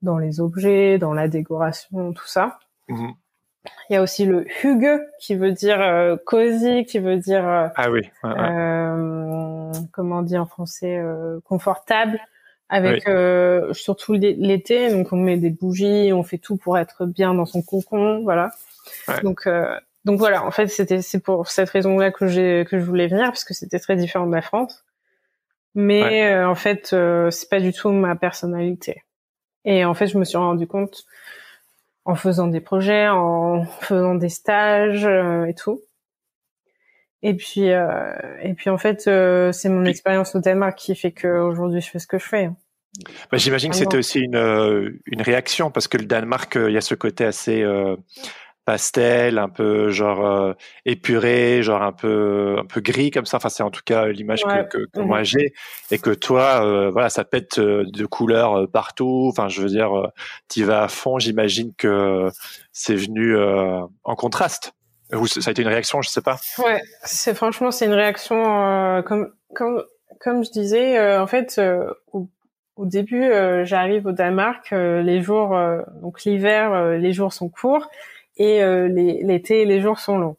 dans les objets, dans la décoration, tout ça. Mhm. Il y a aussi le Hugue qui veut dire euh, cosy, qui veut dire euh, ah oui, euh, comment on dit en français euh, confortable, avec euh, surtout l'été. Donc on met des bougies, on fait tout pour être bien dans son cocon, voilà. Donc donc voilà, en fait c'était c'est pour cette raison-là que j'ai que je voulais venir parce que c'était très différent de la France. Mais en fait c'est pas du tout ma personnalité. Et en fait je me suis rendu compte en faisant des projets, en faisant des stages euh, et tout. Et puis, euh, et puis en fait, euh, c'est mon expérience au Danemark qui fait qu'aujourd'hui je fais ce que je fais. Bah, J'imagine que c'était aussi une, une réaction parce que le Danemark, il y a ce côté assez pastel, un peu genre euh, épuré, genre un peu un peu gris comme ça. Enfin, c'est en tout cas l'image que, que, que, moi j'ai et que toi, euh, voilà, ça pète euh, de couleurs partout. Enfin, je veux dire, tu vas à fond. J'imagine que c'est venu en contraste. Ça a été une réaction, je sais pas. Ouais, c'est franchement c'est une réaction comme comme comme je disais en fait au, au début j'arrive au Danemark les jours donc l'hiver les jours sont courts et euh, l'été, les jours sont longs.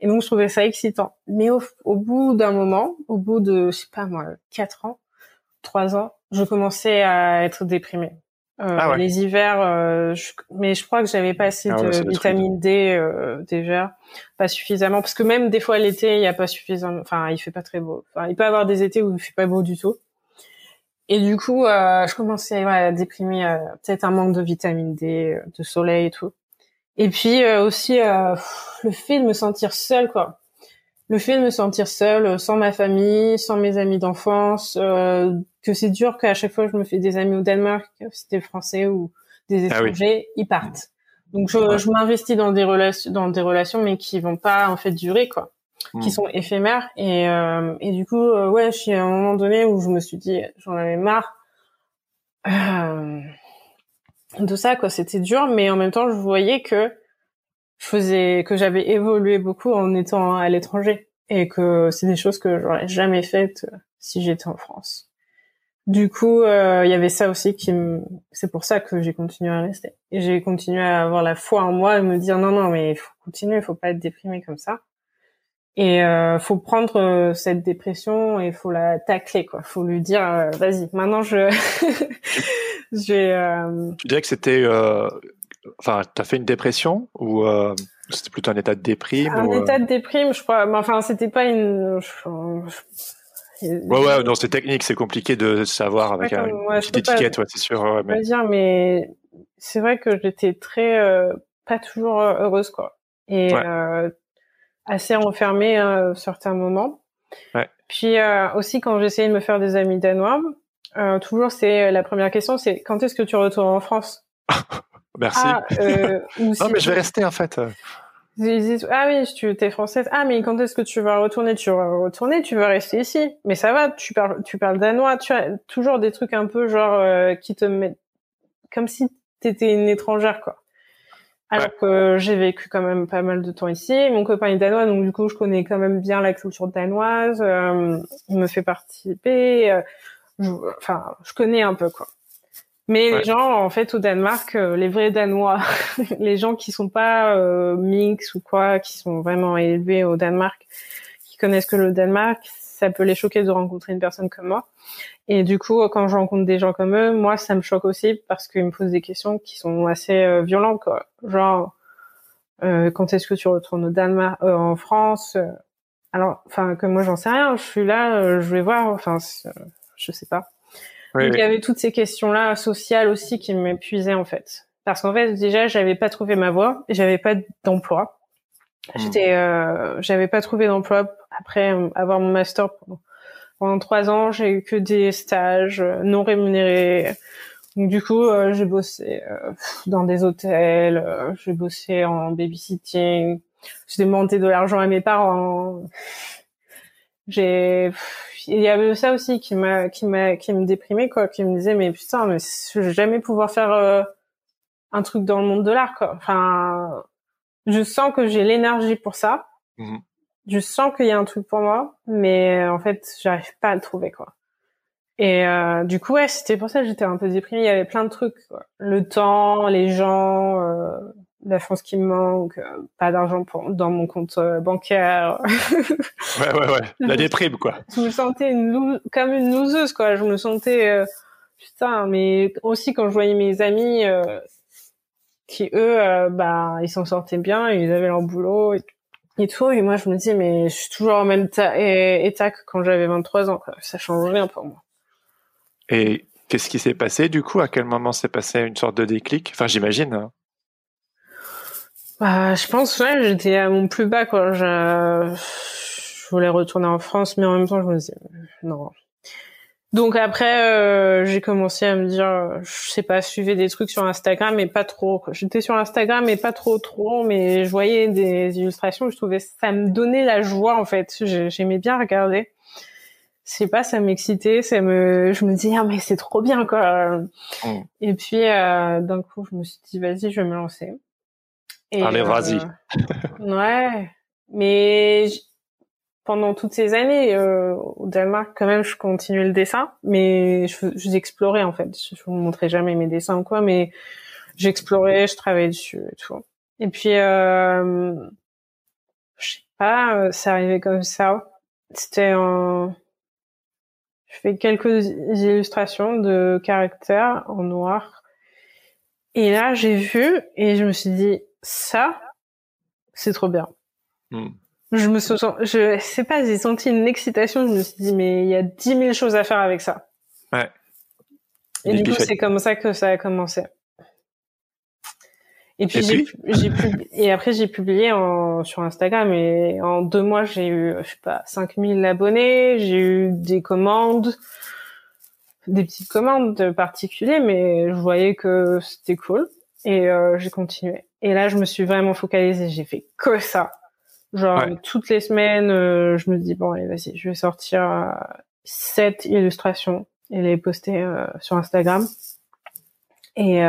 Et donc je trouvais ça excitant. Mais au, bout d'un moment, au bout de, je sais pas moi, quatre ans, trois ans, je commençais à être déprimée. Euh, ah Les hivers, euh, mais je crois que j'avais pas assez ah de vitamine D euh, déjà, pas suffisamment, parce que même des fois l'été, il y a pas suffisamment, enfin il fait pas très beau. Enfin, il peut y avoir des étés où il fait pas beau du tout. Et du coup, euh, je commençais à déprimer, euh, peut-être un manque de vitamine D, de soleil et tout. Et puis euh, aussi euh, le fait de me sentir seule, quoi. Le fait de me sentir seule, euh, sans ma famille, sans mes amis d'enfance, que c'est dur qu'à chaque fois je me fais des amis au Danemark, c'était français ou des ah étrangers, ils partent. Donc je, je m'investis dans des relations, dans des relations, mais qui vont pas en fait durer, quoi, qui hmm. sont éphémères. Et, et du coup, ouais, je suis à un moment donné où je me suis dit, j'en avais marre. Euh, de ça quoi c'était dur mais en même temps je voyais que faisais que j'avais évolué beaucoup en étant à l'étranger et que c'est des choses que j'aurais jamais faites euh, si j'étais en France du coup euh, il y avait ça aussi qui me c'est pour ça que j'ai continué à rester et j'ai continué à avoir la foi en moi et me dire non non mais il faut continuer il faut pas être déprimé comme ça et euh, faut prendre euh, cette dépression et faut la tacler quoi faut lui dire vas-y maintenant je J'ai. Euh... Tu dirais que c'était. Euh... Enfin, t'as fait une dépression ou euh... c'était plutôt un état de déprime Un ou, état de déprime, je crois. Mais enfin, c'était pas une. Ouais, ouais, non, c'est technique, c'est compliqué de savoir avec une petite étiquette, ouais, c'est sûr. Ouais, mais... dire, mais c'est vrai que j'étais très euh, pas toujours euh, heureuse, quoi, et euh, assez renfermée à certains moments. Puis aussi quand j'essayais de me faire des amis danois, euh, toujours, c'est la première question, c'est quand est-ce que tu retournes en France? Merci. Ah, euh, non, mais je vais rester en fait. ah oui, tu es française. Ah, mais quand est-ce que tu vas retourner? Tu vas retourner, tu vas rester ici. Mais ça va, tu parles, tu parles danois. Tu as toujours des trucs un peu genre euh, qui te mettent comme si t'étais une étrangère, quoi. Alors que j'ai vécu quand même pas mal de temps ici. Mon copain est danois, donc du coup, je connais quand même bien la culture danoise. Euh, il me fait participer. Euh, enfin, je connais un peu quoi. Mais les gens, en fait, au Danemark, euh, les vrais Danois, les gens qui sont pas euh, mix ou quoi, qui sont vraiment élevés au Danemark, qui connaissent que le Danemark, ça peut les choquer de rencontrer une personne comme moi. Et du coup, quand je rencontre des gens comme eux, moi, ça me choque aussi parce qu'ils me posent des questions qui sont assez euh, violentes, quoi. Genre, euh, quand est-ce que tu retournes au Danemark, en France Alors, enfin, que moi, j'en sais rien. Je suis là, je vais voir. Enfin, je sais pas. Il y avait toutes ces questions-là sociales aussi qui m'épuisaient en fait. Parce qu'en fait, déjà, j'avais pas trouvé ma voie, et j'avais pas d'emploi. Hmm. J'étais, euh, j'avais pas trouvé d'emploi après avoir mon master pendant, trois ans. J'ai eu que des stages euh, non rémunérés. Donc du coup, euh, j'ai bossé euh, dans des hôtels, j'ai bossé en babysitting, j'ai demandé de l'argent à mes parents. J'ai il y avait ça aussi qui m'a qui m'a qui me déprimait quoi qui me disait mais putain mais je vais jamais pouvoir faire euh, un truc dans le monde de l'art quoi enfin je sens que j'ai l'énergie pour ça mhm. je sens qu'il y a un truc pour moi mais en fait j'arrive pas à le trouver quoi et euh, du coup ouais c'était pour ça que j'étais un peu déprimée il y avait plein de trucs quoi. le temps les gens euh, la chance qui me manque, euh, pas d'argent dans mon compte euh, bancaire. ouais, ouais, ouais. La déprime, quoi. Je me sentais une comme une loseuse, quoi. Je me sentais, euh, putain, mais aussi quand je voyais mes amis qui, eux, bah, ils s'en sortaient bien, ils avaient leur boulot et, tout. Et moi, je me disais, mais je suis toujours au même état que quand j'avais 23 ans, quoi. Ça change rien pour moi. Et qu'est-ce qui s'est passé, du coup? À quel moment s'est passé une sorte de déclic? Enfin, j'imagine. Hein. Bah, je pense, ouais, j'étais à mon plus bas, quoi. Je... je voulais retourner en France, mais en même temps, je me disais, non. Donc après, euh, j'ai commencé à me dire, je sais pas, suivais des trucs sur Instagram, mais pas trop. J'étais sur Instagram, mais pas trop, trop. Mais je voyais des illustrations, je trouvais ça me donnait la joie en fait. J'aimais bien regarder. Je sais pas, ça m'excitait, ça me, je me disais ah mais c'est trop bien quoi. Et puis euh, d'un coup, je me suis dit vas-y, je vais me lancer. Allez, vas-y. Euh, ouais, mais pendant toutes ces années euh, au Danemark, quand même, je continuais le dessin, mais je, j'explorais en fait. Je vous montrais jamais mes dessins ou quoi, mais j'explorais, je travaillais dessus et tout. Et puis, euh, je sais pas, ça arrivait comme ça. C'était un... Je fais quelques illustrations de caractères en noir. Et là, j'ai vu et je me suis dit, ça, c'est trop bien. Hmm. Je me sens, je sais pas, j'ai senti une excitation. Je me suis dit, mais il y a dix mille choses à faire avec ça. Ouais. Et, du coup, c'est comme ça que ça a commencé. Et puis, j'ai, et après, j'ai publié en, sur Instagram et en deux mois, j'ai eu, je sais pas, 5000 abonnés, j'ai eu des commandes, des petites commandes particulières, mais je voyais que c'était cool et euh, j'ai continué. Et là, je me suis vraiment focalisée. J'ai fait que ça. Genre toutes les semaines, euh, je me dis bon allez vas-y, je vais sortir euh, sept illustrations et les poster euh, sur Instagram. Et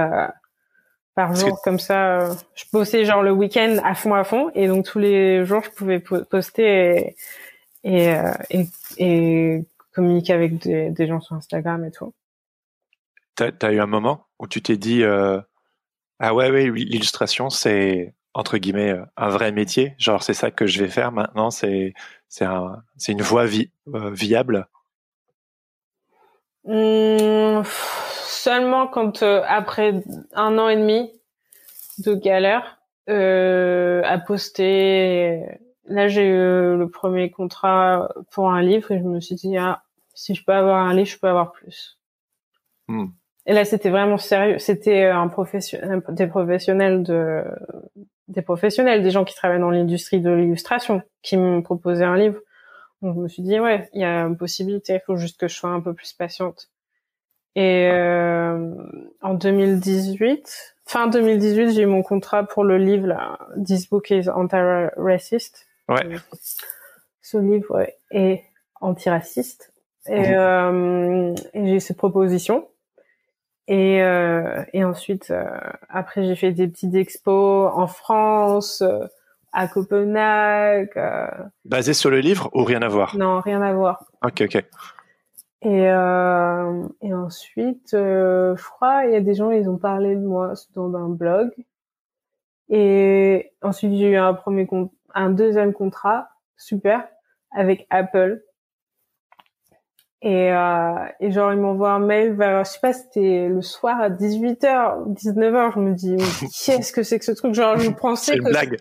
par jour comme ça, je postais genre le week-end à fond à fond et donc tous les jours je pouvais poster et et, et, communiquer avec des, des, gens sur Instagram et tout. T'as as eu un moment où tu t'es dit ah ouais, ouais, l'illustration, c'est entre guillemets euh, un vrai métier. Genre, c'est ça que je vais faire maintenant. C'est c'est un, c'est une voie euh, viable. Mmh, seulement quand euh, après un an et demi de galère à poster. Là, j'ai eu le premier contrat pour un livre et je me suis dit ah si je peux avoir un livre, je peux avoir plus. Mmh. Et là, c'était vraiment sérieux. C'était un professionnel, des professionnels de, des professionnels, des gens qui travaillent dans l'industrie de l'illustration, qui m'ont proposé un livre. Donc, je me suis dit, ouais, il y a une possibilité. Il faut juste que je sois un peu plus patiente. Et euh, en 2018, fin 2018, j'ai eu mon contrat pour le livre là, This Book is Anti-Racist. Ouais. Ce livre est antiraciste. Et, mmh. euh, et j'ai cette proposition. Et, euh, et ensuite, euh, après, j'ai fait des petites expos en France, euh, à Copenhague. Euh. Basé sur le livre ou rien à voir? Non, rien à voir. Ok, ok. Et, et ensuite, je crois, il y a des gens, ils ont parlé de moi dans un blog. Et ensuite, j'ai eu un premier, un deuxième contrat, super, avec Apple et, euh, et genre, ils m'envoient un mail vers, je sais pas, c'était le soir à 18h, 19h. Je me dis, qu'est-ce que c'est que ce truc? Genre, je pensais que... blague.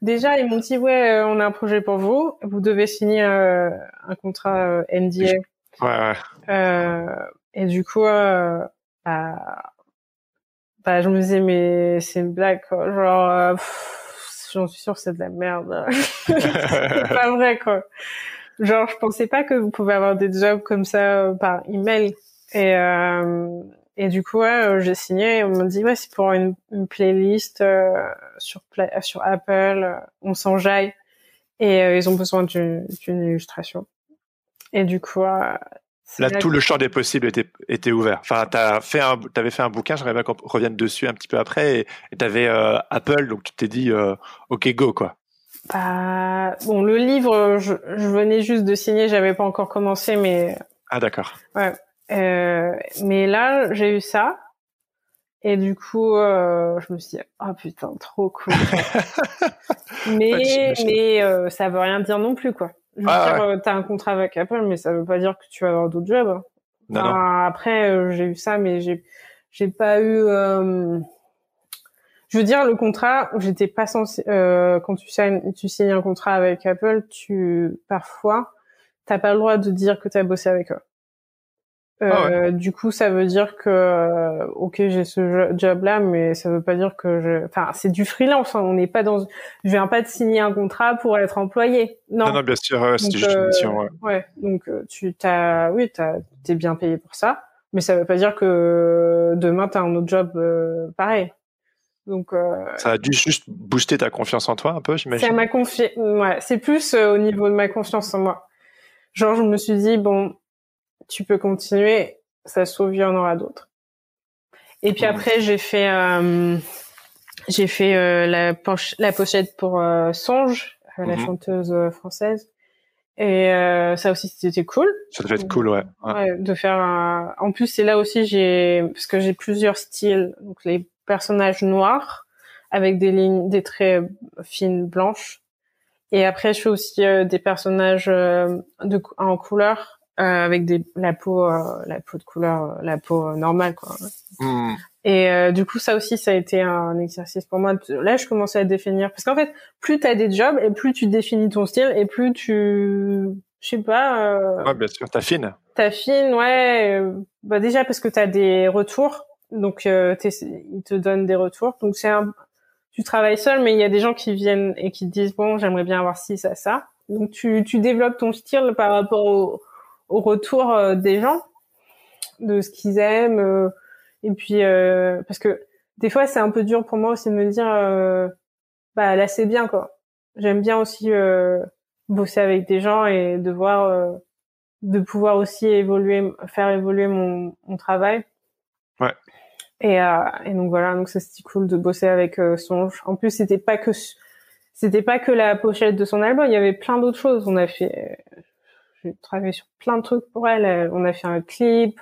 Déjà, ils m'ont dit, ouais, euh, on a un projet pour vous. Vous devez signer euh, un contrat euh, NDA. Ouais, ouais. Euh, et du coup, bah, bah, je me disais, mais c'est une blague, quoi. Genre, j'en suis sûre que c'est de la merde. c'est pas vrai, quoi. Genre, je pensais pas que vous pouvez avoir des jobs comme ça euh, par email. Et, euh, et du coup, ouais, euh, j'ai signé et on m'a dit, ouais, c'est pour une, une playlist euh, sur, sur Apple, on s'enjaille. Et ils ont besoin d'une illustration. Et du coup, Là, tout le champ des possibles était, était ouvert. Enfin, t'as fait un, t'avais fait un bouquin, j'aimerais bien qu'on revienne dessus un petit peu après, et t'avais Apple, donc tu t'es dit, ok, go, quoi. Bah, bon, le livre, je, je venais juste de signer, j'avais pas encore commencé, mais. Ah d'accord. Ouais. Euh, mais là, j'ai eu ça. Et du coup, euh, je me suis dit, oh putain, trop cool. mais mais euh, ça veut rien dire non plus, quoi. Je veux ah, dire, euh, t'as un contrat avec Apple, mais ça veut pas dire que tu vas avoir d'autres jobs. Hein. Non, Après, euh, j'ai eu ça, mais j'ai j'ai pas eu. Je veux dire, le contrat, j'étais pas censé. quand tu signes, tu signes un contrat avec Apple, tu parfois, t'as pas le droit de dire que t'as bossé avec eux. Ah euh, Du coup, ça veut dire que euh, ok, j'ai ce job-là, mais ça veut pas dire que je. Enfin, c'est du freelance. Hein. On n'est pas dans. Je viens pas de signer un contrat pour être employé. Non. Non, non bien sûr, c'est juste une mission. Ouais. ouais donc euh, tu t'as, oui, t'as, t'es bien payé pour ça, mais ça veut pas dire que demain t'as un autre job euh, pareil. Donc. ça a dû juste booster ta confiance en toi un peu, j'imagine. Ça m'a confié. Ouais, c'est plus au niveau de ma confiance en moi. Genre, je me suis dit bon tu peux continuer, ça se trouve, il y en aura d'autres. Et puis après, j'ai fait, euh, j'ai fait euh, la, la pochette pour euh, Songe, la mhm. chanteuse française. Et ça aussi, c'était cool. Ça devait être cool, ouais. ouais. de faire un... En plus, c'est là aussi, j'ai, parce que j'ai plusieurs styles. Donc, les personnages noirs avec des lignes, des traits fines blanches. Et après, je fais aussi des personnages de, en couleur euh, avec des la peau euh, la peau de couleur euh, la peau normale quoi. Mmh. et du coup ça aussi ça a été un exercice pour moi. Là je commençais à définir. Parce qu'en fait plus tu as des jobs et plus tu définis ton style et plus tu je sais pas ouais bien sûr t'affines. t'affines ouais bah déjà parce que tu as des retours donc ils te donnent des retours. Donc c'est un tu travailles seul mais il y a des gens qui viennent et qui te disent bon j'aimerais bien avoir ci ça ça. Donc tu tu développes ton style par rapport au au retour euh, des gens de ce qu'ils aiment euh, et puis euh, parce que des fois c'est un peu dur pour moi aussi de me dire bah là c'est bien quoi. J'aime bien aussi bosser avec des gens et de voir de pouvoir aussi évoluer faire évoluer mon, mon travail et, euh, et donc voilà donc c'était cool de bosser avec Songe en plus c'était pas que c'était pas que la pochette de son album il y avait plein d'autres choses on a fait j'ai travaillé sur plein de trucs pour elle. On a fait un clip,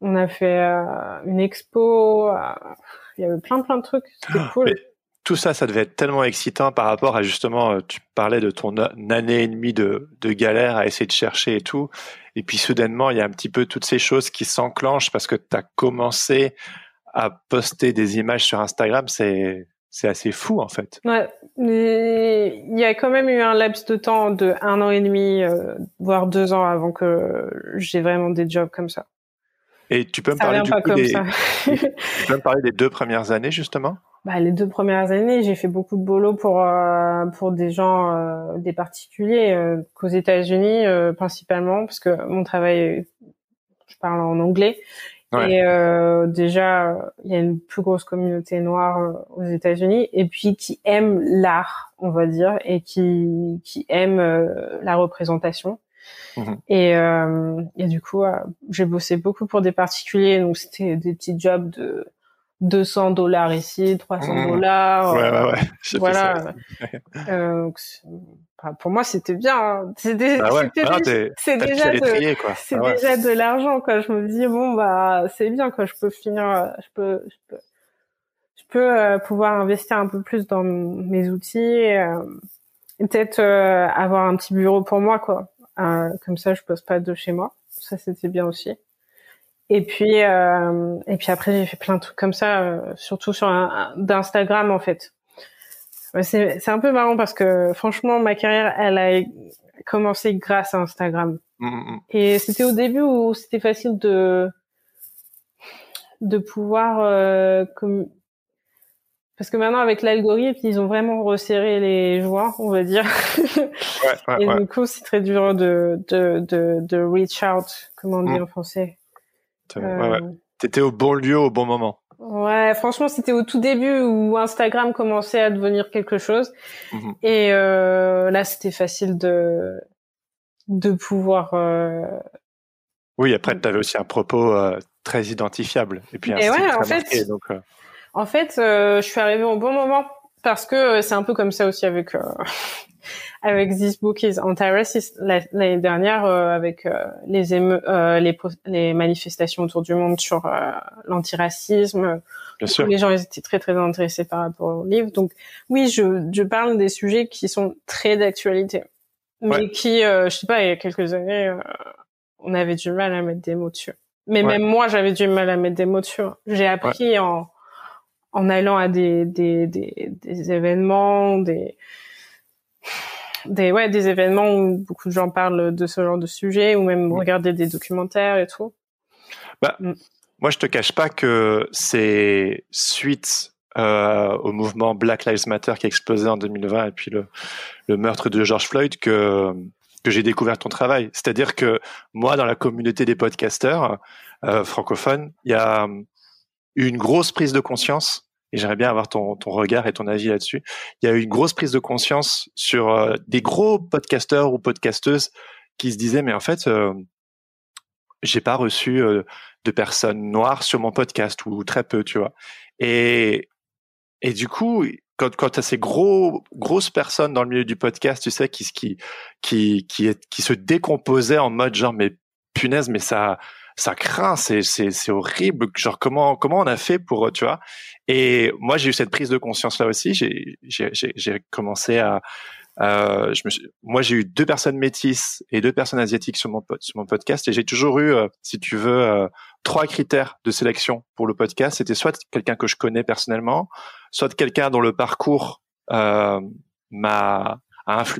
on a fait euh, une expo. Euh, il y avait plein plein de trucs. C'était ah, cool. tout ça, ça devait être tellement excitant par rapport à justement, euh, tu parlais de ton année et demie de, de galère à essayer de chercher et tout. Et puis soudainement, il y a un petit peu toutes ces choses qui s'enclenchent parce que tu as commencé à poster des images sur Instagram. C'est c'est assez fou en fait. Ouais, mais il y a quand même eu un laps de temps de un an et demi, euh, voire deux ans avant que j'ai vraiment des jobs comme ça. Et tu peux me parler du coup des, tu peux me parler des deux premières années justement? Bah, les deux premières années, j'ai fait beaucoup de boulot pour euh, pour des gens, euh, des particuliers, qu'aux États-Unis principalement, parce que mon travail, je parle en anglais, et euh, déjà, il y a une plus grosse communauté noire euh, aux États-Unis, et puis qui aime l'art, on va dire, et qui qui aime euh, la représentation. Mhm. Et, euh, et du coup, euh, j'ai bossé beaucoup pour des particuliers, donc c'était des petits jobs de 200 dollars ici, 300 mhm. dollars. Ouais, ouais, ouais. Voilà. euh, pour moi, c'était bien. Hein. C'est déjà, ah de, c'est ah déjà de l'argent, quoi. Je me dis bon, bah, c'est bien, quoi. Je peux finir, je peux, je peux, je peux euh, pouvoir investir un peu plus dans mes outils, euh, et peut-être euh, avoir un petit bureau pour moi, quoi. comme ça, je pose pas de chez moi. Ça, c'était bien aussi. Et puis, et puis après, j'ai fait plein de trucs comme ça, surtout sur d'Instagram, en fait. C'est un peu marrant parce que franchement, ma carrière, elle a commencé grâce à Instagram. Mm, mm, mm. Et c'était au début où c'était facile de de pouvoir euh, comme parce que maintenant avec l'algorithme ils ont vraiment resserré les joueurs on va dire. Ouais, ouais, et du coup c'est très dur de, de de de reach out comme on dit en français euh... t'étais au bon lieu au bon moment Ouais, franchement, c'était au tout début où Instagram commençait à devenir quelque chose. Mhm. Et euh, là, c'était facile de de pouvoir. Euh... Oui, après, tu avais aussi un propos euh, très identifiable. Et puis un et ouais, en fait, donc, en fait, je suis arrivée au bon moment parce que c'est un peu comme ça aussi avec avec This Book is Anti-Racist l'année dernière avec les, les, les manifestations autour du monde sur l'antiracisme. Les gens étaient très très intéressés par rapport au livre. Donc oui, je, je parle des sujets qui sont très d'actualité, mais qui, je sais pas, il y a quelques années, on avait du mal à mettre des mots dessus. Mais même moi, j'avais du mal à mettre des mots dessus. J'ai appris en en allant à des des, des, des événements, des des ouais des événements où beaucoup de gens parlent de ce genre de sujet ou même regarder des documentaires et tout. Bah, mm. moi je te cache pas que c'est suite euh, au mouvement Black Lives Matter qui a explosé en 2020 et puis le, le meurtre de George Floyd que que j'ai découvert ton travail. C'est-à-dire que moi, dans la communauté des podcasteurs euh, francophones, il y a eu une grosse prise de conscience, et j'aimerais bien avoir ton, ton regard et ton avis là-dessus. Il y a eu une grosse prise de conscience sur euh, des gros podcasteurs ou podcasteuses qui se disaient, mais en fait, euh, j'ai pas reçu euh, de personnes noires sur mon podcast ou très peu, tu vois. Et et du coup, quand, quand tu as ces gros, grosses personnes dans le milieu du podcast, tu sais, qui, qui, qui, qui, qui se décomposaient en mode genre, mais punaise, mais ça, ça craint, c'est, c'est, horrible. Genre, comment, comment on a fait pour, tu vois? Et moi, j'ai eu cette prise de conscience là aussi. J'ai, j'ai, commencé à, euh, je me moi, j'ai eu deux personnes métisses et deux personnes asiatiques sur mon, sur mon podcast et j'ai toujours eu, euh, si tu veux, euh, trois critères de sélection pour le podcast. C'était soit quelqu'un que je connais personnellement, soit quelqu'un dont le parcours euh, m'a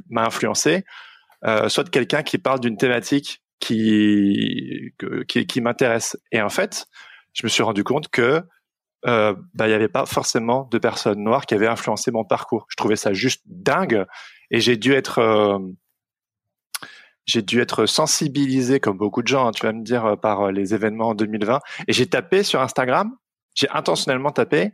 m'a influencé, euh, soit quelqu'un qui parle d'une thématique qui qui, qui m'intéresse. Et en fait, je me suis rendu compte que euh, bah, il n'y avait pas forcément de personnes noires qui avaient influencé mon parcours. Je trouvais ça juste dingue et j'ai dû être euh, j'ai dû être sensibilisé comme beaucoup de gens, hein, tu vas me dire, euh, par les événements en 2020. Et j'ai tapé sur Instagram, j'ai intentionnellement tapé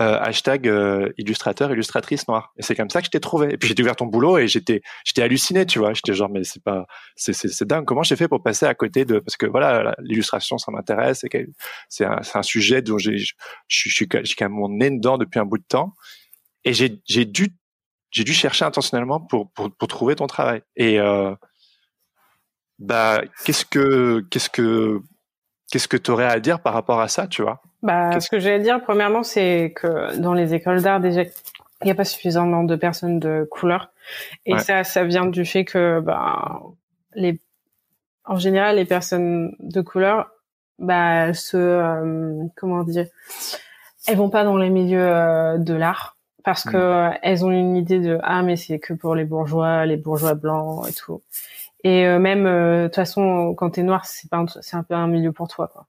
euh, hashtag euh, illustrateur, illustratrice noire. Et c'est comme ça que je t'ai trouvé. Et puis j'ai découvert ton boulot et j'étais, j'étais halluciné, tu vois. J'étais genre, mais c'est pas, c'est, c'est, dingue. Comment j'ai fait pour passer à côté de, parce que voilà, l'illustration, ça m'intéresse. C'est un, c'est un sujet dont j'ai, je, suis, quand même mon nez dedans depuis un bout de temps. Et j'ai, j'ai dû, j'ai dû chercher intentionnellement pour, pour, pour trouver ton travail. Et, euh, bah, qu'est-ce que, qu'est-ce que, qu'est-ce que tu aurais à dire par rapport à ça, tu vois? Bah, ce que j'allais dire, premièrement, c'est que dans les écoles d'art, déjà, il n'y a pas suffisamment de personnes de couleur. Et ça, ça vient du fait que, bah, les, en général, les personnes de couleur, bah, se, euh, comment dire, elles vont pas dans les milieux euh, de l'art parce que mm. elles ont une idée de ah mais c'est que pour les bourgeois, les bourgeois blancs et tout. Et euh, même de toute façon, quand t'es noir, c'est pas c'est un peu un milieu pour toi quoi.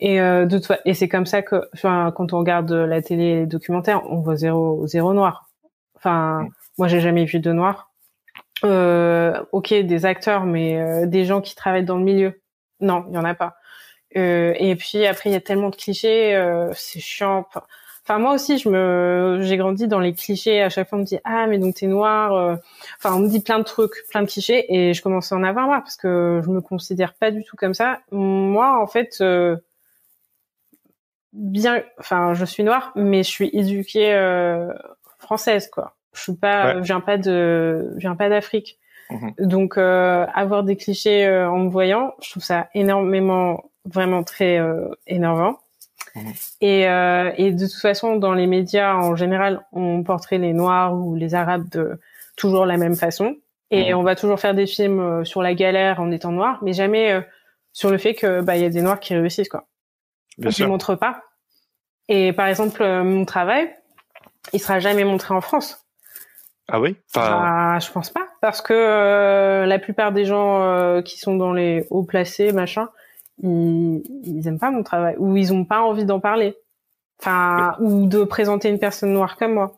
Et euh, de toi, et c'est comme ça que, enfin, quand on regarde la télé, et les documentaires, on voit zéro, zéro noir. Enfin, mm. moi, j'ai jamais vu de noir. Euh, ok, des acteurs, mais euh, des gens qui travaillent dans le milieu, non, il y en a pas. Euh, et puis après, il y a tellement de clichés, euh, c'est chiant. Enfin, moi aussi, je me, j'ai grandi dans les clichés. À chaque fois, on me dit ah, mais donc t'es noir. Euh. Enfin, on me dit plein de trucs, plein de clichés, et je commence à en avoir marre parce que je me considère pas du tout comme ça. Moi, en fait bien, enfin, je suis noire, mais je suis éduquée euh, française, quoi. Je suis pas, je viens pas de, je viens pas d'Afrique. Mhm. Donc, euh, avoir des clichés euh, en me voyant, je trouve ça énormément, vraiment très énervant. Et, et de toute façon, dans les médias en général, on porterait les Noirs ou les Arabes de toujours la même façon. Et on va toujours faire des films sur la galère en étant noir, mais jamais sur le fait que bah il y a des Noirs qui réussissent quoi. Bien je ne montre pas. Et par exemple, euh, mon travail, il sera jamais montré en France. Ah oui? Bah, Je pense pas, parce que euh, la plupart des gens euh, qui sont dans les hauts placés, machin, ils, ils aiment pas mon travail ou ils ont pas envie d'en parler, enfin, ou de présenter une personne noire comme moi.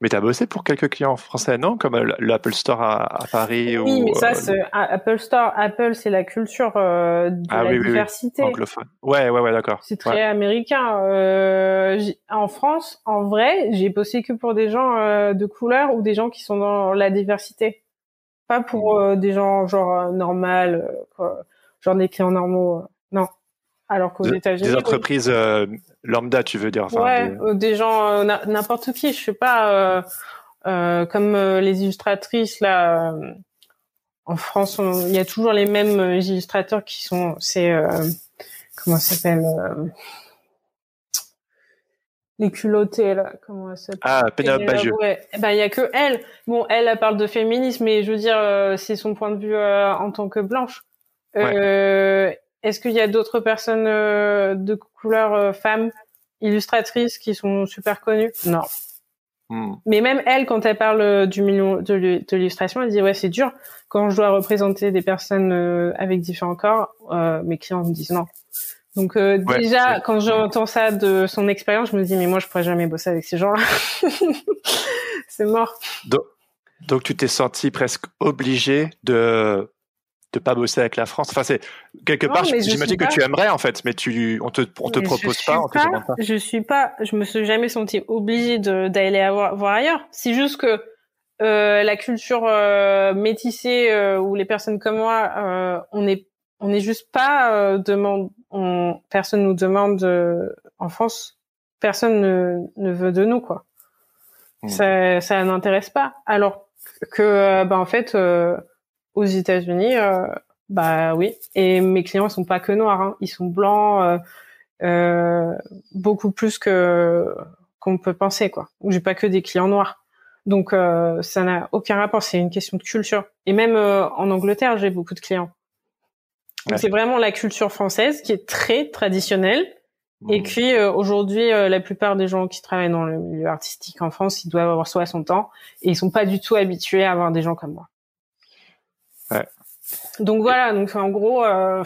Mais tu as bossé pour quelques clients français, non? Comme l'Apple Store à, Paris Oui, mais ça, c'est Apple Store. Apple, c'est la culture euh, de ah la diversité. Oui, Anglophone. Ouais, ouais, ouais, d'accord. C'est très américain. Euh, en France, en vrai, j'ai bossé que pour des gens euh, de couleur ou des gens qui sont dans la diversité. Pas pour hmm. des gens genre normal, genre des clients normaux. non. Alors qu'aux États-Unis. Des entreprises lambda, tu veux dire enfin, Ouais, des, gens, n'importe qui. Je sais pas Euh, comme euh, les illustratrices là, euh, en France, il y a toujours les mêmes illustrateurs qui sont, c'est comment ça s'appelle les culottés là, comment ça s'appelle? Ah, Pénélope Bagieux. Ouais, eh ben il y a que elle. Bon, elle, elle parle de féminisme, mais je veux dire, c'est son point de vue en tant que blanche. Est-ce qu'il y a d'autres personnes de couleur femmes illustratrices qui sont super connues? Non. Hmm. Mais même elle, quand elle parle euh, du million de, l'illustration, elle dit ouais c'est dur. Quand je dois représenter des personnes euh, avec différents corps, euh, mes clients me disent non. Donc déjà, quand j'entends ça de son expérience, je me dis mais moi je pourrais jamais bosser avec ces gens-là. c'est mort. Donc, donc tu t'es senti presque obligé de de pas bosser avec la France. Enfin, c'est quelque part, j'imagine que tu aimerais en fait, mais tu, on te, on te propose pas, on te pas, pas. Je suis pas, je me suis jamais senti obligée d'aller voir, ailleurs. C'est juste que euh, la culture euh, métissée euh, ou les personnes comme moi, euh, on est, on est juste pas euh, demande, on, personne nous demande en France, personne ne, ne veut de nous quoi. Hmm. Ça, ça n'intéresse pas. Alors que, bah en fait aux États-Unis, euh, bah oui. Et mes clients ils sont pas que noirs, hein. ils sont blancs, euh, euh, beaucoup plus que qu'on peut penser quoi. J'ai pas que des clients noirs. Donc ça n'a aucun rapport, c'est une question de culture. Et même en Angleterre, j'ai beaucoup de clients. C'est vraiment la culture française qui est très traditionnelle. Et mmh. puis aujourd'hui, la plupart des gens qui travaillent dans le milieu artistique en France, ils doivent avoir 60 ans et ils sont pas du tout habitués à avoir des gens comme moi. Donc voilà, donc en gros, euh,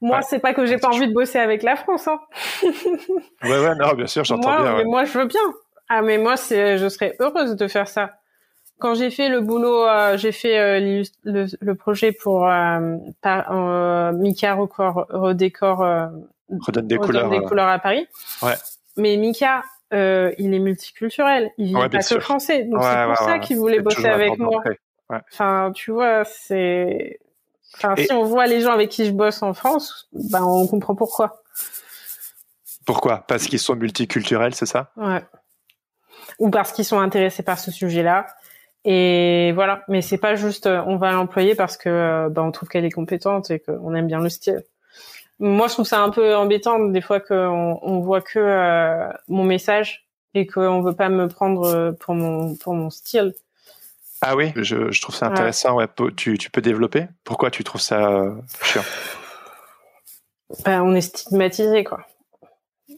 moi c'est pas que j'ai pas envie de bosser avec la France. Hein. ouais ouais non bien sûr j'entends bien. Mais moi je veux bien. Ah mais moi c'est, je serais heureuse de faire ça. Quand j'ai fait le boulot, euh, j'ai fait euh, le, le, projet pour par, Mika redécore redonne des couleurs des couleurs à Paris. Ouais. Mais Mika, il est multiculturel, il vit pas que français, donc c'est pour ça qu'il voulait bosser avec moi. Enfin, tu vois, c'est. Enfin, si on voit les gens avec qui je bosse en France, ben on comprend pourquoi. Pourquoi? Parce qu'ils sont multiculturels, c'est ça? Ouais. Ou parce qu'ils sont intéressés par ce sujet-là. Et voilà. Mais c'est pas juste, euh, on va l'employer parce que ben, on trouve qu'elle est compétente et qu'on aime bien le style. Moi, je trouve ça un peu embêtant des fois qu'on on voit que euh, mon message et qu'on veut pas me prendre pour mon pour mon style. Ah oui, je, je trouve ça intéressant. Ouais. Tu, tu, peux développer? Pourquoi tu trouves ça euh, chiant? Ben, On est stigmatisé, quoi.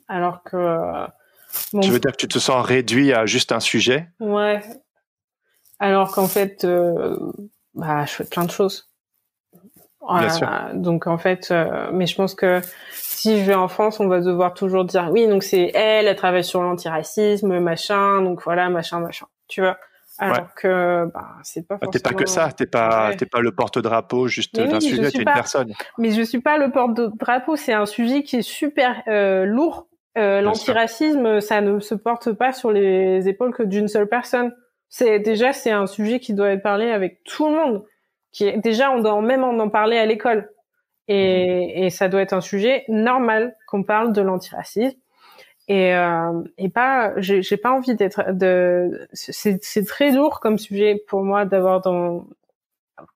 Alors que. Euh, tu veux dire que tu te sens réduit à juste un sujet? Ouais. Alors qu'en fait, euh, bah, je fais plein de choses. Bien sûr. Donc en fait, mais je pense que si je vais en France, on va devoir toujours dire oui, donc c'est elle, elle travaille sur l'antiracisme, machin, donc voilà, machin, machin. Tu vois? Alors que bah, c'est pas forcément... T'es pas que ça, t'es pas t'es pas le porte-drapeau juste d'un sujet, t'es une personne. Mais je suis pas le porte-drapeau, c'est un sujet qui est super euh, lourd. Euh, L'antiracisme, ça ne se porte pas sur les épaules que d'une seule personne. C'est déjà c'est un sujet qui doit être parlé avec tout le monde. Qui est déjà on doit même en parler à l'école. Et, et ça doit être un sujet normal qu'on parle de l'antiracisme et euh, et pas j'ai pas envie d'être de c'est c'est très lourd comme sujet pour moi d'avoir dans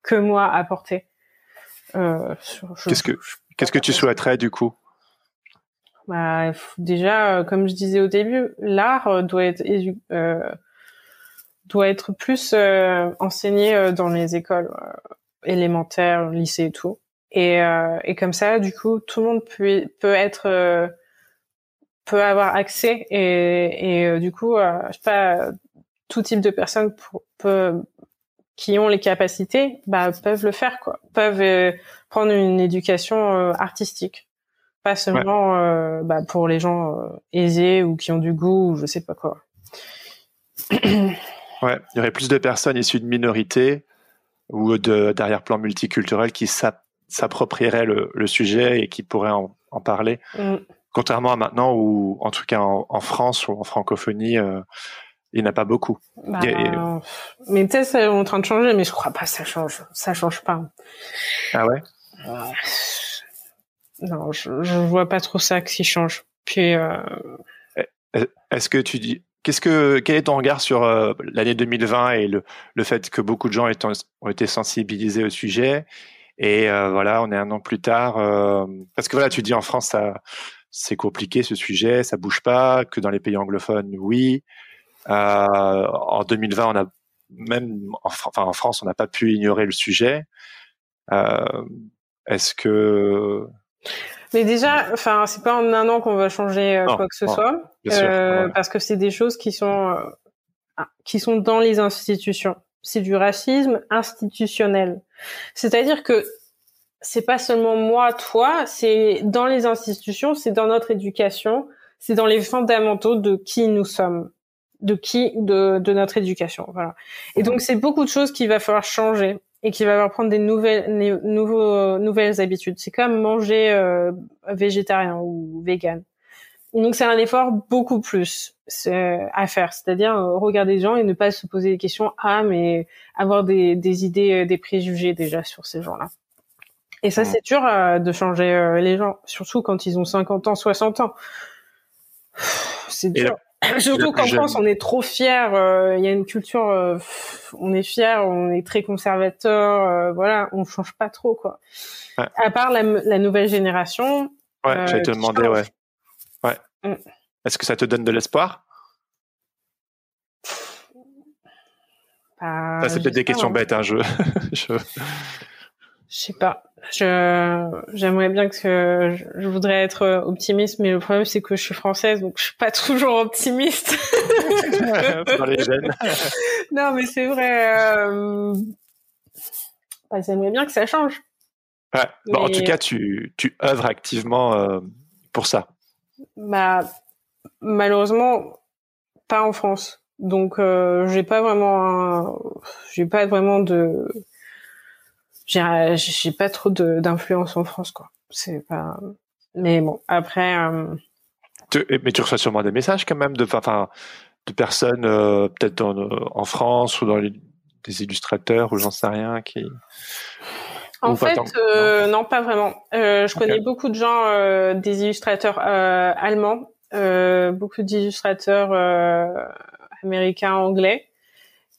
que moi à porter. Euh, qu'est-ce que qu'est-ce que tu souhaiterais du coup? Bah déjà euh, comme je disais au début l'art euh, doit être euh, doit être plus enseigné dans les écoles élémentaires lycées et tout. Et et comme ça du coup tout le monde peut peut être peut avoir accès et, et euh, du coup, euh, je sais pas, tout type de personnes pour, peut, qui ont les capacités, bah, peuvent le faire, quoi. Peuvent euh, prendre une éducation artistique, pas seulement bah, pour les gens aisés ou qui ont du goût ou je sais pas quoi. ouais, il y aurait plus de personnes issues de minorités ou de d'arrière-plan multiculturel qui s'approprieraient le, le, sujet et qui pourraient en, en parler. Mm. Contrairement à maintenant où, en tout cas en, France ou en francophonie, euh, il n'y en a pas beaucoup. Bah, mais peut-être c'est en train de changer, mais je crois pas que ça change. Ça change pas. Ah ouais? Non, je, je vois pas trop ça qui change. Puis. Euh... Est-ce que tu dis qu'est-ce que quel est ton regard sur euh, l'année 2020 et le, le fait que beaucoup de gens ont été sensibilisés au sujet? Et euh, voilà, on est un an plus tard euh, parce que voilà, tu dis en France ça c'est compliqué ce sujet, ça bouge pas, que dans les pays anglophones, oui. en 2020, on a même enfin en France, on n'a pas pu ignorer le sujet. Est-ce que mais déjà, enfin, c'est pas en un an qu'on va changer euh, quoi que ce soit, euh, parce que c'est des choses qui sont euh, ah, qui sont dans les institutions. C'est du racisme institutionnel. C'est-à-dire que c'est pas seulement moi, toi, c'est dans les institutions, c'est dans notre éducation, c'est dans les fondamentaux de qui nous sommes, de qui, de, de notre éducation, voilà. Et donc c'est beaucoup de choses qu'il va falloir changer et qui va prendre des nouvelles nouveaux, nouvelles habitudes. C'est comme manger euh, végétarien ou vegan. Donc c'est un effort beaucoup plus à faire, c'est-à-dire euh, regarder les gens et ne pas se poser des questions ah mais avoir des, des idées, euh, des préjugés déjà sur ces gens-là. Et ça c'est dur de changer les gens, surtout quand ils ont 50 ans, 60 ans. C'est dur. Surtout qu'en France, on est trop fier. Euh, il y a une culture, euh, on est fier, on est très conservateur. Euh, voilà, on change pas trop quoi. À part la, nouvelle génération. Ouais, j'allais te demander, ouais. Ouais. Mm. Est-ce que ça te donne de l'espoir? Bah, c'est peut-être des questions hein. bêtes, hein, je... je... Je sais pas. Je j'aimerais bien que je, voudrais être optimiste, mais le problème c'est que je suis française, donc je suis pas toujours optimiste. Dans les non, mais c'est vrai. Euh... Bah, j'aimerais bien que ça change. Ouais. en tout cas, tu tu œuvres activement euh, pour ça. Bah malheureusement pas en France, donc euh, j'ai pas vraiment j'ai pas vraiment de j'ai j'ai pas trop d'influence en France quoi. C'est pas. Mais bon, après. Euh... mais tu reçois sûrement des messages quand même de, enfin, de personnes euh, peut-être en, France ou dans les, des illustrateurs ou j'en sais rien qui. En fait, euh, non. pas vraiment. Euh, je connais beaucoup de gens, euh, des illustrateurs allemands, beaucoup d'illustrateurs américains, anglais.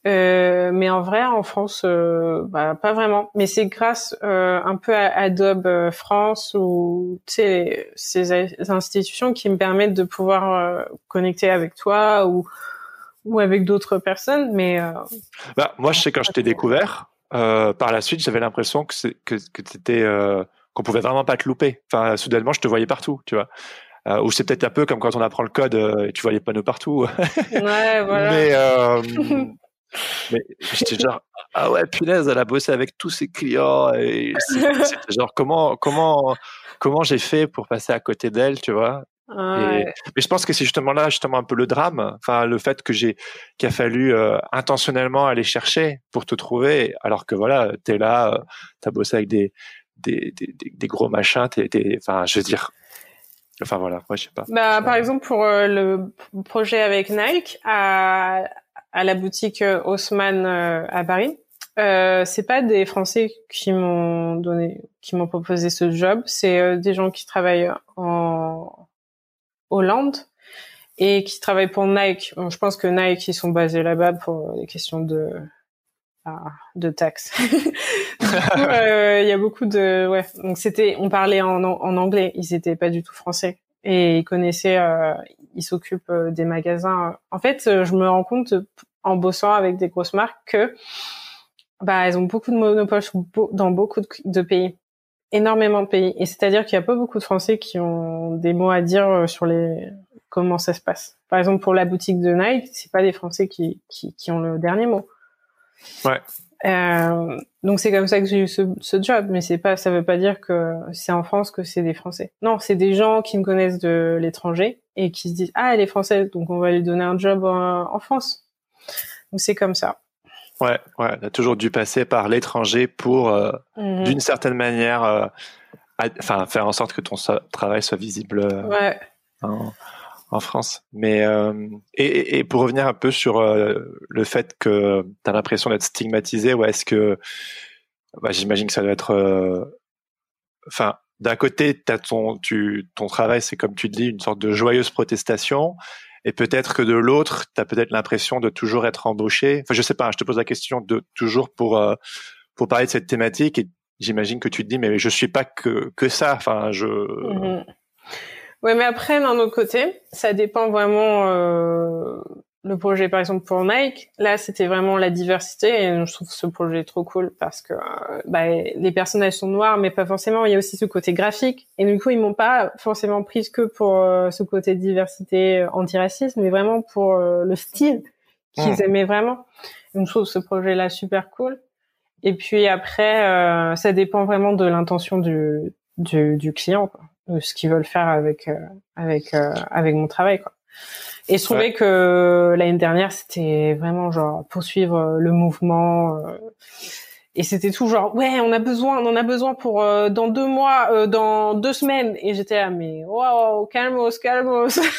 Euh, mais en vrai, en France, euh, bah, pas vraiment. Mais c'est grâce euh, un peu à Adobe euh, France ou ces institutions qui me permettent de pouvoir euh, connecter avec toi ou ou avec d'autres personnes. Mais bah, moi, je sais quand je t'ai découvert, par la suite, j'avais l'impression que que que t'étais qu'on pouvait vraiment pas te louper. Enfin, soudainement, je te voyais partout, tu vois. Euh, ou c'est peut-être un peu comme quand on apprend le code et tu vois les panneaux partout. ouais, voilà. Mais mais j'étais genre ah ouais punaise elle a bossé avec tous ses clients et c'était genre comment comment comment j'ai fait pour passer à côté d'elle tu vois mais je pense que c'est justement là justement un peu le drame enfin le fait que j'ai qu'il a fallu euh, intentionnellement aller chercher pour te trouver alors que voilà t'es là euh, t'as bossé avec des des, des, des gros machins t'es enfin je veux dire Enfin voilà, moi je sais pas. Bah, par exemple pour euh, le projet avec Nike, à, à la boutique euh, Haussmann euh, à Paris. Euh, c'est pas des Français qui m'ont donné, qui m'ont proposé ce job. C'est euh, des gens qui travaillent en Hollande et qui travaillent pour Nike. je pense que Nike ils sont basés là-bas pour des questions de ah, de taxes. Il y a beaucoup de ouais. Donc c'était, on parlait en, en anglais. Ils étaient pas du tout français et ils connaissaient, euh, s'occupent euh, des magasins. En fait, euh, je me rends compte en bossant avec des grosses marques que bah elles ont beaucoup de monopoles dans beaucoup de pays, énormément de pays. Et c'est-à-dire qu'il y a pas beaucoup de Français qui ont des mots à dire sur les comment ça se passe. Par exemple, pour la boutique de Nike, c'est pas des Français qui, qui, qui ont le dernier mot. Ouais. Euh, donc c'est comme ça que j'ai eu ce, ce, job, mais c'est pas, ça veut pas dire que c'est en France que c'est des Français. Non, c'est des gens qui me connaissent de l'étranger et qui se disent ah elle est française, donc on va lui donner un job en, France. Donc c'est comme ça. Ouais, ouais, on a toujours dû passer par l'étranger pour, euh, mhm. d'une certaine manière, euh, enfin faire en sorte que ton travail soit visible. Ouais en France. Mais euh, et, pour revenir un peu sur euh, le fait que tu as l'impression d'être stigmatisé, ou est-ce que bah, j'imagine que ça doit être, euh, enfin, d'un côté, as ton, ton travail, c'est comme tu dis, une sorte de joyeuse protestation. Et peut-être que de l'autre, tu as peut-être l'impression de toujours être embauché. Enfin, je sais pas, je te pose la question de toujours pour, pour parler de cette thématique. Et j'imagine que tu te dis, mais je suis pas que, que ça. Enfin, je. Mm-hmm. Oui, mais après, d'un autre côté, ça dépend vraiment euh, le projet, par exemple pour Nike. Là, c'était vraiment la diversité et je trouve ce projet trop cool parce que euh, bah, les personnages sont noirs, mais pas forcément. Il y a aussi ce côté graphique et du coup, ils m'ont pas forcément prise que pour euh, ce côté diversité antiraciste, mais vraiment pour euh, le style qu'ils hmm. aimaient vraiment. Donc, je trouve ce projet-là super cool. Et puis après, ça dépend vraiment de l'intention du, du, du client. Quoi ce qu'ils veulent faire avec euh, avec euh, avec mon travail quoi. Et je trouvais que l'année dernière c'était vraiment genre poursuivre le mouvement euh, et c'était tout genre ouais on a besoin on en a besoin pour dans deux mois dans deux semaines. Et j'étais là mais wow calmos calmos.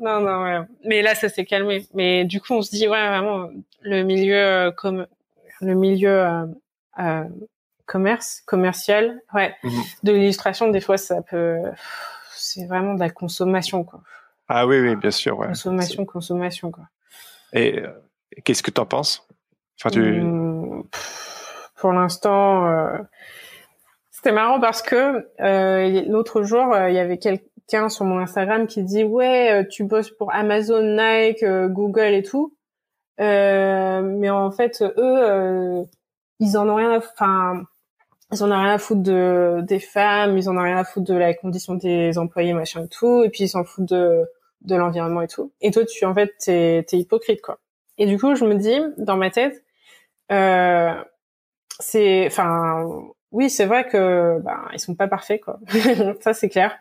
Non non ouais. Mais là ça s'est calmé. Mais du coup on se dit ouais vraiment le milieu comme le milieu euh, commerce, commercial, ouais, mhm. de l'illustration, des fois, ça peut, c'est vraiment de la consommation, quoi. Ah oui, oui, bien sûr, ouais. Consommation, consommation, quoi. Et euh, qu'est-ce que tu en penses? Enfin, tu... Mmh, pour l'instant, euh, c'était marrant parce que euh, l'autre jour, il y avait quelqu'un sur mon Instagram qui dit ouais, tu bosses pour Amazon, Nike, Google et tout, mais en fait, eux, ils en ont rien, enfin ils en ont rien à foutre de des femmes, ils en ont rien à foutre de la condition des employés, machin et tout, et puis ils s'en foutent de de l'environnement et tout. Et toi, tu en fait, t'es es hypocrite quoi. Et du coup, je me dis dans ma tête, euh, c'est, enfin, oui, c'est vrai que ben ils sont pas parfaits quoi. Ça c'est clair.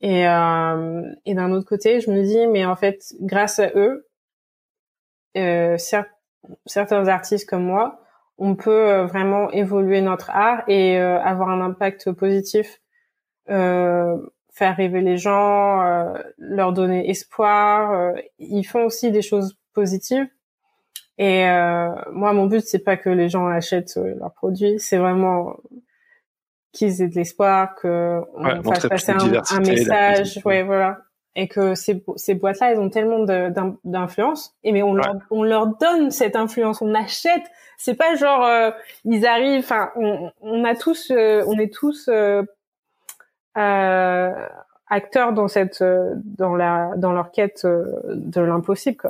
Et euh, et d'un autre côté, je me dis mais en fait, grâce à eux, euh, certains artistes comme moi on peut euh, vraiment évoluer notre art et euh, avoir un impact positif, euh, faire rêver les gens, leur donner espoir. ils font aussi des choses positives. Et moi, mon but, c'est pas que les gens achètent leurs produits, c'est vraiment qu'ils aient de l'espoir, que on fasse passer un, message, ouais, voilà, et que ces, ces boîtes-là, elles ont tellement d'influence, et mais on leur on leur donne cette influence, on achète c'est pas genre euh, ils arrivent. Enfin, on, on, a tous, euh, on est tous euh, acteurs dans cette, dans la, dans leur quête de l'impossible.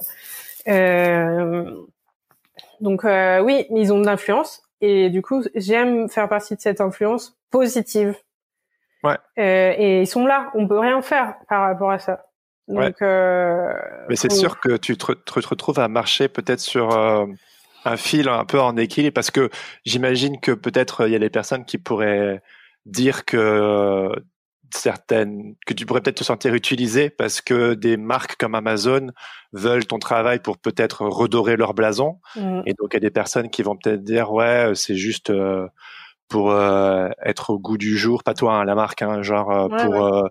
Donc oui, ils ont de l'influence et du coup j'aime faire partie de cette influence positive. Ouais. et ils sont là, on peut rien faire par rapport à ça. Donc, Mais c'est sûr que tu te, te, retrouves à marcher peut-être sur un fil un peu en équilibre parce que j'imagine que peut-être euh, il y a des personnes qui pourraient dire que euh, certaines que tu pourrais peut-être te sentir utilisé parce que des marques comme Amazon veulent ton travail pour peut-être redorer leur blason mmh. et donc il y a des personnes qui vont peut-être dire ouais euh, c'est juste pour être au goût du jour pas toi hein, la marque hein, genre pour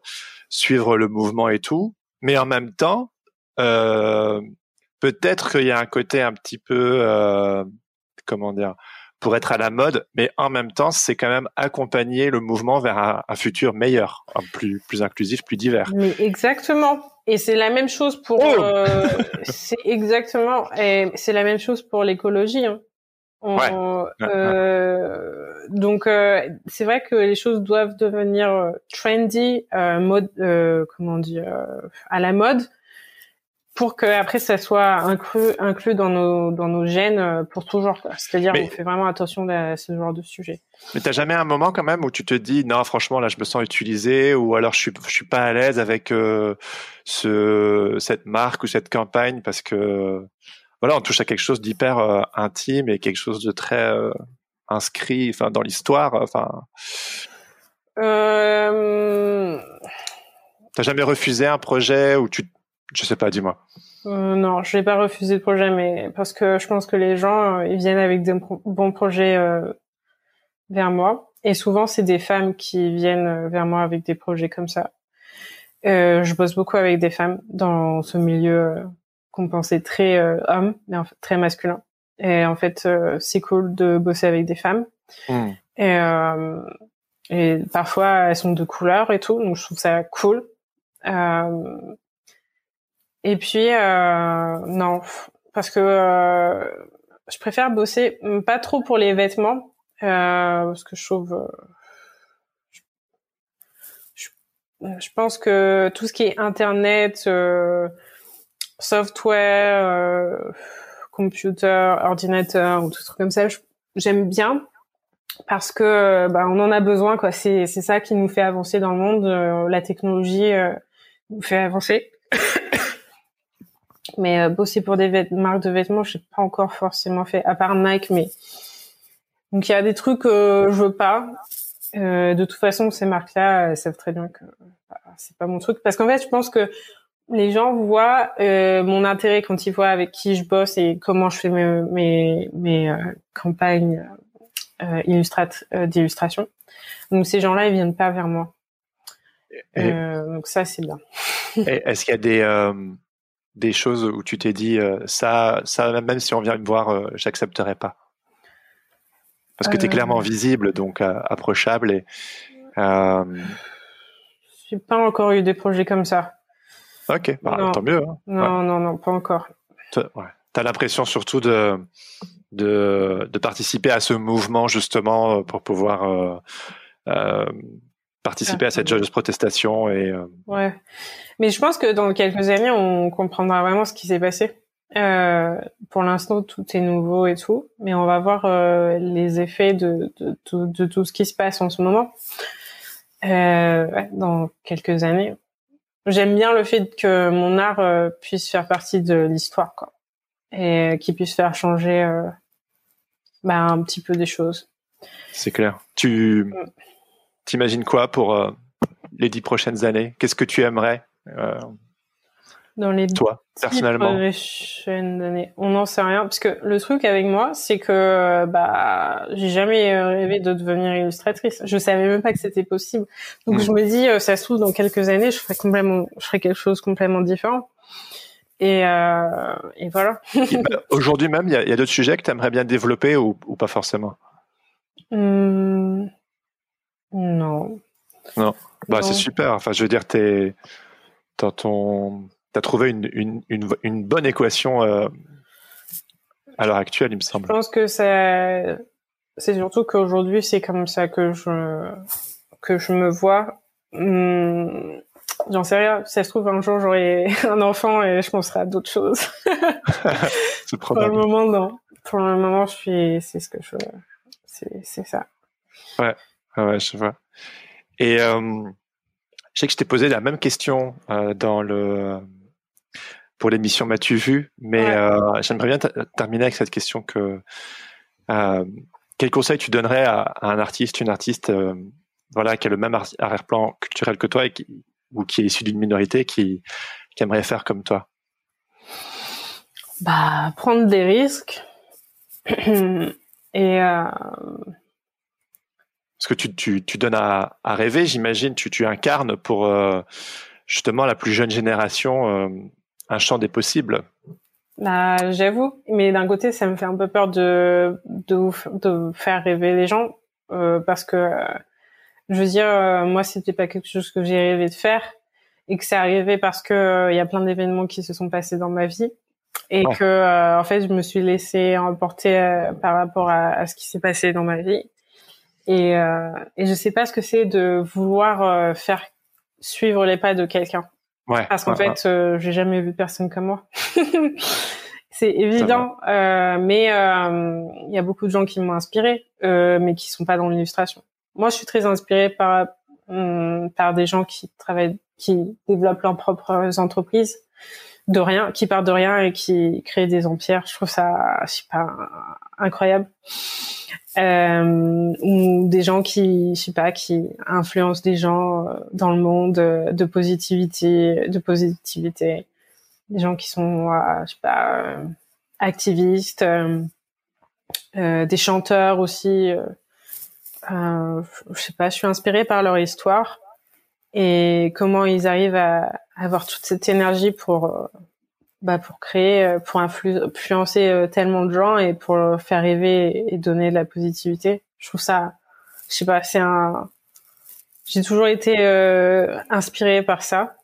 suivre le mouvement et tout mais en même temps peut-être qu'il y a un côté un petit peu, euh, comment dire, pour être à la mode, mais en même temps, c'est quand même accompagner le mouvement vers un, futur meilleur, plus plus inclusif, plus divers. Mais exactement. Et c'est la même chose pour. Oh euh, c'est exactement. Et c'est la même chose pour l'écologie. Hein. Euh, donc euh, c'est vrai que les choses doivent devenir trendy, mode, comment dire, à la mode pour que après ça soit inclus inclus dans nos dans nos gènes euh, pour toujours c'est-à-dire on fait vraiment attention à ce genre de sujet. Mais t'as jamais un moment quand même où tu te dis non franchement là je me sens utilisé ou alors je suis je suis pas à l'aise avec euh, ce cette marque ou cette campagne parce que voilà on touche à quelque chose d'hyper euh, intime et quelque chose de très inscrit enfin dans l'histoire enfin euh... T'as jamais refusé un projet où tu je sais pas, dis-moi. Euh, non, je n'ai pas refusé le projet, mais parce que je pense que les gens, euh, ils viennent avec des bons projets euh, vers moi. Et souvent, c'est des femmes qui viennent euh, vers moi avec des projets comme ça. Euh, je bosse beaucoup avec des femmes dans ce milieu qu'on pensait très homme, mais en fait, très masculin. Et en fait, c'est cool de bosser avec des femmes. Hmm. Et, euh, et parfois elles sont de couleur et tout, donc je trouve ça cool. Euh, et puis euh, non, parce que euh, je préfère bosser pas trop pour les vêtements, euh, parce que je trouve euh, je pense que tout ce qui est internet, euh, software, euh, computer, ordinateur ou tout truc comme ça, j'aime bien parce que bah, on en a besoin quoi. C'est c'est ça qui nous fait avancer dans le monde. Euh, la technologie euh, nous fait avancer. mais euh, bosser pour des marques de vêtements, je n'ai pas encore forcément fait, à part Nike. Mais donc il y a des trucs que je veux pas. Euh, de toute façon, ces marques-là, savent très bien que bah, c'est pas mon truc. Parce qu'en fait, je pense que les gens voient euh, mon intérêt quand ils voient avec qui je bosse et comment je fais mes, mes, mes euh, campagnes euh, euh, d'illustration. Donc ces gens-là, ils viennent pas vers moi. donc ça, c'est bien. Est-ce qu'il y a des des choses où tu t'es dit ça, ça même si on vient me voir, j'accepterai pas? Parce que tu es clairement visible, donc approchable et. J'ai pas encore eu des projets comme ça. Ok, bah, tant mieux. Hein. Non, non, non, pas encore. Tu as l'impression surtout de, de, de, participer à ce mouvement justement euh, pour pouvoir euh, euh, participer à cette joyeuse protestation et. Euh... Ouais, mais je pense que dans quelques années, on comprendra vraiment ce qui s'est passé. Pour l'instant, tout est nouveau et tout, mais on va voir les effets de, de, de, de, tout ce qui se passe en ce moment. dans quelques années, j'aime bien le fait que mon art euh, puisse faire partie de l'histoire, quoi, et qu'il puisse faire changer euh, bah, un petit peu des choses. C'est clair. Tu t'imagines quoi pour euh, les dix prochaines années? Qu'est-ce que tu aimerais dans les toi personnellement On n'en sait rien parce que le truc avec moi, c'est que bah j'ai jamais rêvé de devenir illustratrice. Je savais même pas que c'était possible. Donc hmm. je me dis, euh, ça se trouve dans quelques années, je ferai complètement, je ferai quelque chose complètement différent. Et, euh, et voilà. Bah, aujourd'hui même, il y a, d'autres sujets que tu aimerais bien développer ou, ou pas forcément? Hmm. Non. Non. Bah c'est super. Enfin, je veux dire, t'es dans ton tu as trouvé une, une, une, une, bonne équation euh, à l'heure actuelle, il me semble. Je pense que c'est c'est surtout qu'aujourd'hui c'est comme ça que je que je me vois. Hum, J'en sais rien. Ça se trouve un jour j'aurai un enfant et je penserai à d'autres choses. c'est. Pour le moment non. Pour le moment je suis c'est ce que je c'est ça. Ouais ouais je vois. Et euh, je sais que je t'ai posé la même question euh, dans le pour l'émission M'as-tu vu Mais euh, j'aimerais bien terminer avec cette question que euh, quel conseil tu donnerais à, un artiste, une artiste, euh, voilà, qui a le même arrière-plan culturel que toi et qui, ou qui est issu d'une minorité qui, qui aimerait faire comme toi? Bah, prendre des risques et parce que tu, tu, tu donnes à, à rêver, j'imagine, tu, tu incarnes pour justement la plus jeune génération un champ des possibles. Bah, j'avoue, mais d'un côté, ça me fait un peu peur de de, de faire rêver les gens euh, parce que je veux dire, euh, moi, c'était pas quelque chose que j'ai rêvé de faire et que c'est arrivé parce que euh, il y a plein d'événements qui se sont passés dans ma vie et que euh, en fait, je me suis laissée emporter par rapport à, à ce qui s'est passé dans ma vie. Et et je sais pas ce que c'est de vouloir faire suivre les pas de quelqu'un Ouais, Parce qu'en fait, euh, j'ai jamais vu personne comme moi. c'est évident, euh, mais euh, il y a beaucoup de gens qui m'ont inspiré, euh, mais qui sont pas dans l'illustration. Moi, je suis très inspirée par hum, par des gens qui travaillent, qui développent leurs propres entreprises de rien, qui partent de rien et qui créent des empires. Je trouve ça, je sais pas, incroyable. Euh, ou des gens qui, je sais pas, qui influencent des gens euh, dans le monde euh, de positivité, de positivité. Des gens qui sont, je sais pas, activistes, des chanteurs aussi. je sais pas, je suis inspirée par leur histoire et comment ils arrivent à avoir toute cette énergie pour bah, pour créer, euh, pour influencer euh, tellement de gens et pour faire rêver et donner de la positivité. Je trouve ça je sais pas, c'est un. J'ai toujours été euh, inspirée par ça.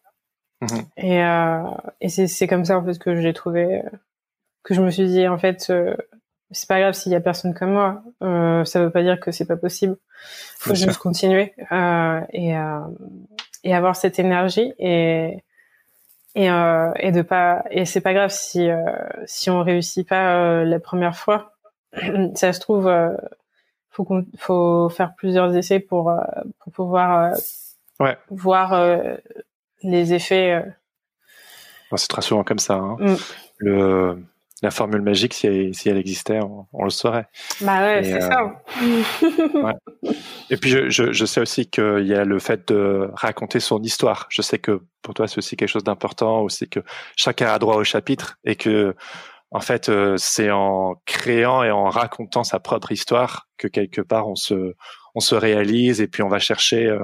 Mhm. Et, euh, et c'est, c'est comme ça en fait que j'ai trouvé euh, que je me suis dit en fait euh, c'est pas grave s'il y a personne comme moi. Euh, ça veut pas dire que c'est pas possible. Faut Bien juste sûr. continuer euh, et euh, et avoir cette énergie et et euh, et de pas et c'est pas grave si euh, si on réussit pas euh, la première fois. ça se trouve euh, faut faut faire plusieurs essais pour euh, pour pouvoir Ouais. voir les effets. c'est très souvent comme ça. hein. Mm. Le, la formule magique, si elle, si elle existait, on, on le saurait. Bah ouais, c'est euh, ça. Et puis, je, je, je sais aussi qu'il y a le fait de raconter son histoire. Je sais que pour toi, c'est aussi quelque chose d'important, aussi que chacun a droit au chapitre et que, en fait, euh, c'est en créant et en racontant sa propre histoire que quelque part on se, on se réalise et puis on va chercher, euh,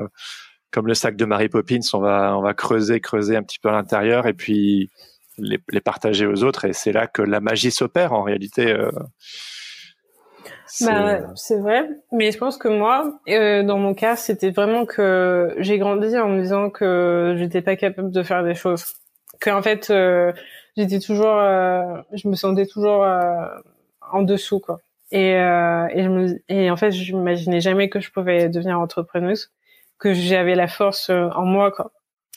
comme le sac de Mary Poppins, on va, on va creuser, creuser un petit peu à l'intérieur et puis les, les partager aux autres. Et c'est là que la magie s'opère en réalité. euh, c'est- Bah, c'est vrai. Mais je pense que moi, euh, dans mon cas, c'était vraiment que j'ai grandi en me disant que j'étais pas capable de faire des choses. Que en fait, euh, j'étais toujours, euh, je me sentais toujours euh, en dessous, quoi. Et, euh, et, je me, et en fait, je m'imaginais jamais que je pouvais devenir entrepreneuse, que j'avais la force en moi, quoi.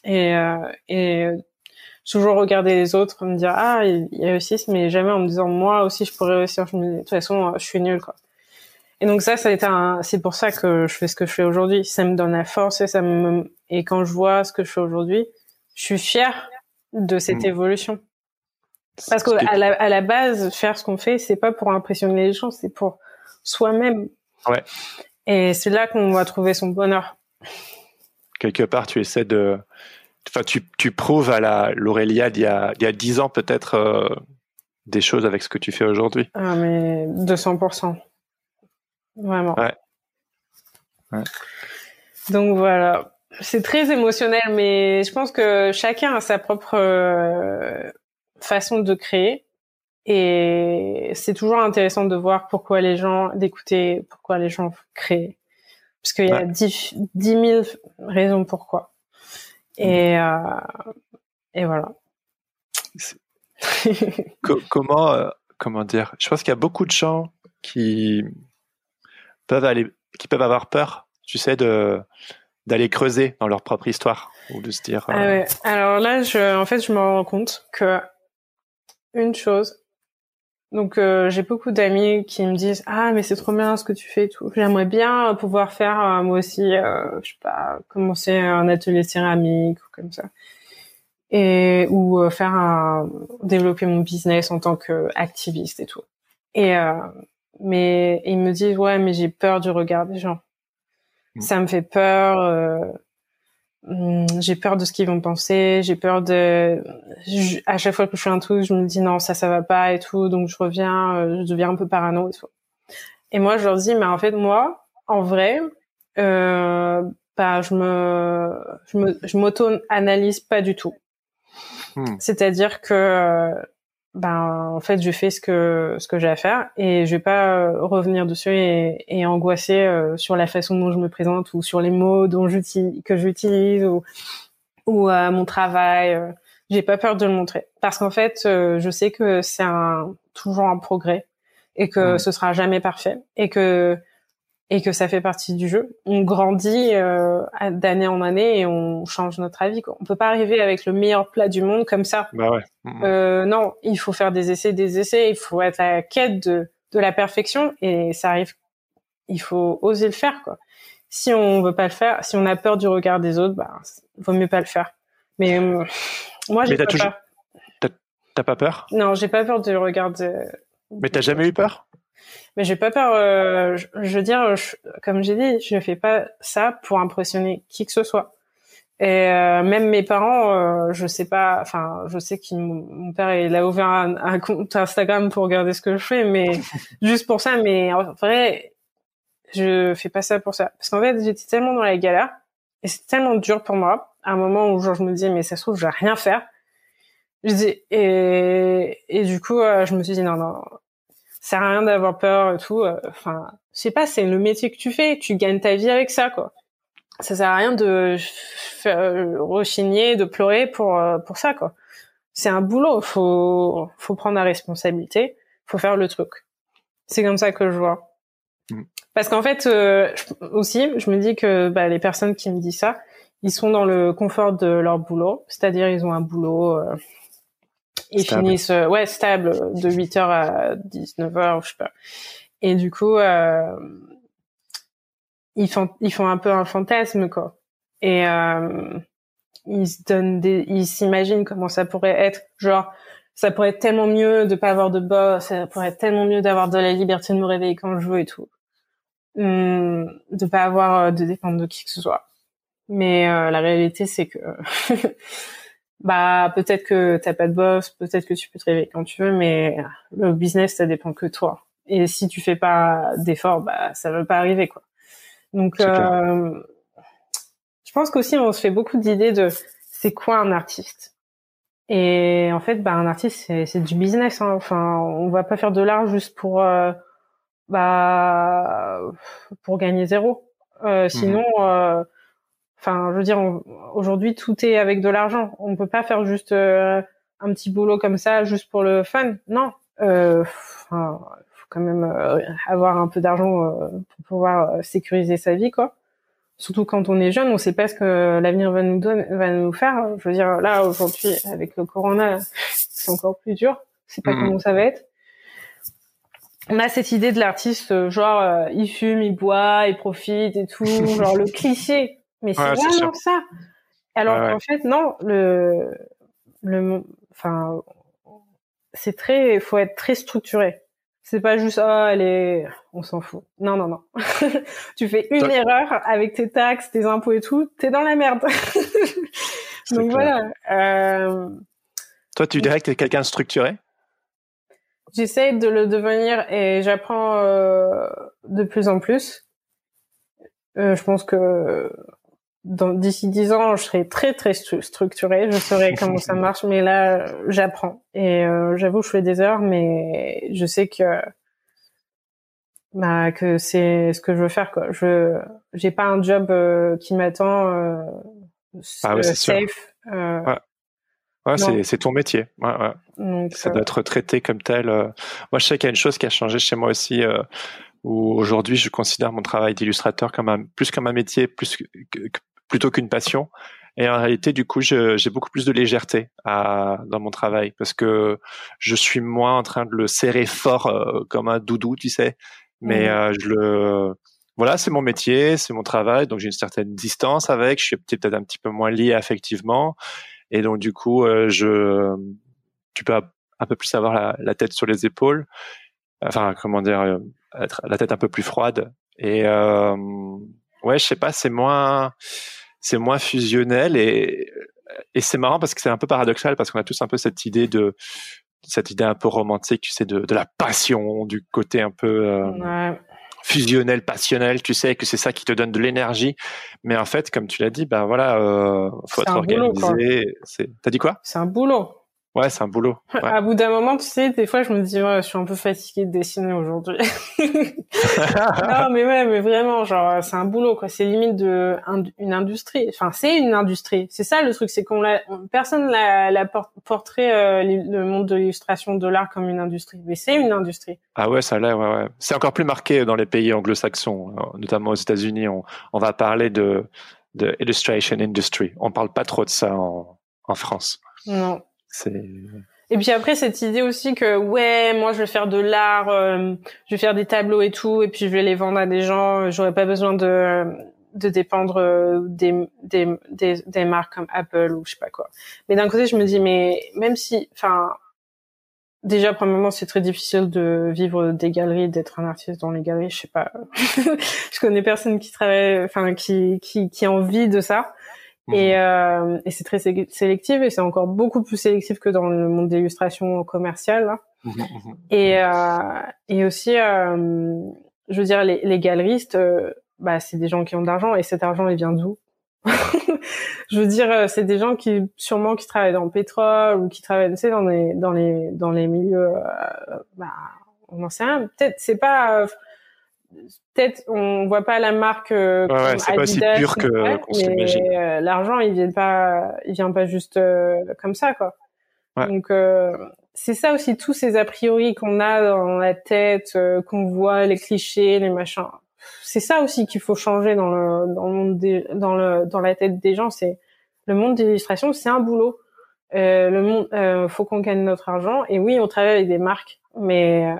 Et, euh, et toujours regarder les autres, me dire ah ils ils réussissent, mais jamais en me disant moi aussi je pourrais réussir. Je me dis de toute façon je suis nulle, quoi. Et donc ça, ça a été un, c'est pour ça que je fais ce que je fais aujourd'hui. Ça me donne la force et ça me, et quand je vois ce que je fais aujourd'hui, je suis fière de cette Mm. évolution. Parce c'est- qu'à la, à la base, faire ce qu'on fait, c'est pas pour impressionner les gens, c'est pour soi-même. Ouais. Et c'est là qu'on va trouver son bonheur. quelque part, tu essaies de, enfin, tu, tu prouves à la l'Aurélia d'il y a, il y a 10 ans peut-être euh, des choses avec ce que tu fais aujourd'hui. Ah, mais 200%. Vraiment. Ouais. Ouais. Donc voilà. C'est très émotionnel, mais je pense que chacun a sa propre euh, façon de créer. Et c'est toujours intéressant de voir pourquoi les gens, d'écouter pourquoi les gens créent. Parce qu'il y a Ouais. dix, dix mille raisons pourquoi. Et, euh, et voilà. Co- comment, euh, comment dire Je pense qu'il y a beaucoup de gens qui peuvent aller, qui peuvent avoir peur, tu sais, de d'aller creuser dans leur propre histoire ou de se dire. Ah euh, ouais. Alors là, je, en fait, je me rends compte que une chose. Donc, euh, j'ai beaucoup d'amis qui me disent ah mais c'est trop bien ce que tu fais et tout. J'aimerais bien pouvoir faire euh, moi aussi, euh, je sais pas, commencer un atelier céramique ou comme ça, et ou euh, faire un développer mon business en tant qu'activiste et tout. Et euh, mais ils me disent ouais mais j'ai peur du regard des gens. Mm. Ça me fait peur. Hum, j'ai peur de ce qu'ils vont penser, j'ai peur de je- à chaque fois que je fais un truc, je me dis non, ça ça va pas et tout, donc je reviens, euh, je deviens un peu parano et tout. Et moi je leur dis mais en fait moi en vrai euh, bah je me je me je m'auto-analyse pas du tout. Hmm. C'est-à-dire que euh, ben en fait je fais ce que ce que j'ai à faire et je vais pas euh, revenir dessus et, et angoisser euh, sur la façon dont je me présente ou sur les mots dont j'utilise que j'utilise ou ou euh, mon travail euh, j'ai pas peur de le montrer. Parce qu'en fait euh, je sais que c'est un toujours un progrès et que ce sera jamais parfait et que et que ça fait partie du jeu. On grandit euh, d'année en année et on change notre avis. Quoi. On peut pas arriver avec le meilleur plat du monde comme ça. Bah ouais. Mm. Euh, non, il faut faire des essais, des essais. Il faut être à la quête de, de la perfection et ça arrive. Il faut oser le faire, quoi. Si on veut pas le faire, si on a peur du regard des autres, bah, vaut mieux pas le faire. Mais euh, moi, j'ai Mais t'as pas toujours- peur. T'as pas peur? Non, j'ai pas peur du regard de. Mais t'as jamais eu peur? Mais j'ai pas peur. euh, je, je veux dire, je- comme j'ai dit, je fais pas ça pour impressionner qui que ce soit. Et euh, même mes parents, euh, je sais pas. Enfin, je sais que mon père il a ouvert un, un compte Instagram pour regarder ce que je fais, mais juste pour ça. Mais en vrai, je fais pas ça pour ça. Parce qu'en fait, j'étais tellement dans la galère et c'est tellement dur pour moi. À un moment où genre je me disais mais ça se trouve je vais rien faire. Je dis et et du coup euh, je me suis dit non non sert à rien d'avoir peur et tout. Enfin, je sais pas, c'est le métier que tu fais, tu gagnes ta vie avec ça, quoi. Ça sert à rien de rechigner, de pleurer pour pour ça, quoi. C'est un boulot, faut faut prendre la responsabilité, faut faire le truc. C'est comme ça que je vois. Mm. Parce qu'en fait, euh, aussi, je me dis que bah, les personnes qui me disent ça, ils sont dans le confort de leur boulot, c'est-à-dire ils ont un boulot, euh, ils finissent, euh, ouais, stable, de 8h à 19h, je sais pas. Et du coup, euh, ils font, ils font un peu un fantasme, quoi. Et euh, ils se donnent des, ils s'imaginent comment ça pourrait être, genre, ça pourrait être tellement mieux de pas avoir de boss, ça pourrait être tellement mieux d'avoir de la liberté de me réveiller quand je veux et tout. Hum, de pas avoir euh, de dépendre de qui que ce soit. Mais euh, la réalité, c'est que bah peut-être que t'as pas de boss, peut-être que tu peux te réveiller quand tu veux, mais le business, ça dépend que toi. Et si tu fais pas d'efforts, bah ça va pas arriver quoi. Donc euh, je pense qu'aussi on se fait beaucoup d'idées de c'est quoi un artiste? Et en fait, bah un artiste c'est du business. Hein. Enfin, on va pas faire de l'art juste pour euh, bah pour gagner zéro. Euh, mhm. sinon, euh, enfin, je veux dire, aujourd'hui tout est avec de l'argent. On peut pas faire juste euh, un petit boulot comme ça juste pour le fun. Non, euh, faut quand même euh, avoir un peu d'argent pour pouvoir sécuriser sa vie, quoi. Surtout quand on est jeune, on sait pas ce que l'avenir va nous donner, va nous faire. Je veux dire, là aujourd'hui avec le corona, c'est encore plus dur. C'est pas mhm. comment ça va être on a cette idée de l'artiste, euh, genre euh, il fume, il boit, il profite et tout, genre le cliché. Mais c'est vraiment ça. Alors en fait non, le le enfin c'est très faut être très structuré. C'est pas juste ah elle est on s'en fout. Non non non. tu fais une erreur avec tes taxes, tes impôts et tout, t'es dans la merde. Donc voilà. Euh... Toi tu dirais que t'es quelqu'un de structuré? J'essaie de le devenir et j'apprends euh, de plus en plus. Euh, je pense que d'ici dix ans, je serai très très structurée. Je saurai comment ça marche, mais là, j'apprends. Et euh, j'avoue, je fais des heures, mais je sais que bah, que c'est ce que je veux faire. Quoi. Je j'ai pas un job euh, qui m'attend euh, ah safe. Ouais c'est ton métier. ça doit être traité comme tel. Euh. Moi, je sais qu'il y a une chose qui a changé chez moi aussi, euh, où aujourd'hui, je considère mon travail d'illustrateur comme un, plus comme un métier, plus plutôt qu'une passion. Et en réalité, du coup, j'ai beaucoup plus de légèreté à, dans mon travail parce que je suis moins en train de le serrer fort euh, comme un doudou, tu sais. Mais mmh. je le, voilà, c'est mon métier, c'est mon travail, donc j'ai une certaine distance avec. Je suis peut-être un petit peu moins lié affectivement. Et donc du coup, euh, je, tu peux un peu plus avoir la, la, tête sur les épaules, enfin comment dire, euh, être la tête un peu plus froide. Et euh, ouais, je sais pas, c'est moins, c'est moins fusionnel et et c'est marrant parce que c'est un peu paradoxal parce qu'on a tous un peu cette idée de cette idée un peu romantique, tu sais, de, de la passion, du côté un peu euh, ouais fusionnel, passionnel, tu sais que c'est ça qui te donne de l'énergie. Mais en fait, comme tu l'as dit, ben voilà, euh, faut être organisé. T'as dit quoi? C'est un boulot. Ouais, c'est un boulot. À bout d'un moment, tu sais, des fois, je me dis, je suis un peu fatiguée de dessiner aujourd'hui. non, mais ouais, mais vraiment, genre, c'est un boulot, quoi. C'est limite de une industrie. Enfin, c'est une industrie. C'est ça le truc, c'est qu'on l'a, personne l'a, la portrait euh, le monde de l'illustration de l'art comme une industrie, mais c'est une industrie. Ah ouais, ça l'est, ouais, ouais. C'est encore plus marqué dans les pays anglo-saxons, notamment aux États-Unis. On, on va parler de de illustration industry. On parle pas trop de ça en, en France. Non. Et puis après cette idée aussi que ouais, moi je vais faire de l'art, euh, je vais faire des tableaux et tout, et puis je vais les vendre à des gens. J'aurais pas besoin de de dépendre euh, des, des, des, des marques comme Apple ou je sais pas quoi. Mais d'un côté, je me dis mais même si, enfin, déjà premièrement c'est très difficile de vivre des galeries, d'être un artiste dans les galeries. Je sais pas, je connais personne qui travaille, enfin qui qui qui a envie de ça. Et, mhm. euh, et c'est très sélectif et c'est encore beaucoup plus sélectif que dans le monde d'illustration commerciale. Mhm, mhm. Et, euh, et aussi, euh, je veux dire, les, les galeristes, euh, bah, c'est des gens qui ont de l'argent et cet argent, il vient d'où? Je veux dire, euh, c'est des gens qui sûrement qui travaillent dans le pétrole ou qui travaillent, tu sais, dans les dans les dans les milieux, bah, on en sait rien. Peut-être c'est pas peut-être on voit pas la marque euh, ouais, c'est pas aussi pur que qu'on s'imagine. Euh, l'argent, il vient pas, il vient pas juste euh, comme ça, quoi. Donc euh, c'est ça aussi tous ces a priori qu'on a dans la tête, qu'on voit les clichés, les machins. C'est ça aussi qu'il faut changer dans le dans le monde dans le dans la tête des gens. C'est le monde de l'illustration, c'est un boulot. le monde, faut qu'on gagne notre argent. Et oui, on travaille avec des marques mais euh,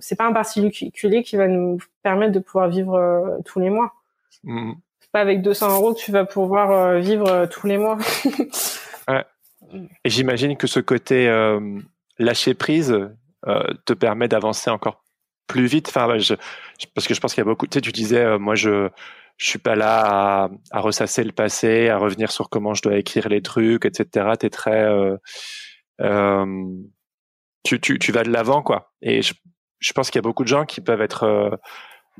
c'est pas un particulier qui va nous permettre de pouvoir vivre euh, tous les mois. Mmh. C'est pas avec 200 euros que tu vas pouvoir euh, vivre tous les mois. ouais. Et j'imagine que ce côté lâcher prise te permet d'avancer encore plus vite. Enfin, parce que je pense qu'il y a beaucoup. Tu sais, tu disais, moi, je je suis pas là à, à, ressasser le passé, à revenir sur comment je dois écrire les trucs, etc. T'es très tu, tu, tu vas de l'avant, quoi. Et je, je pense qu'il y a beaucoup de gens qui peuvent être euh,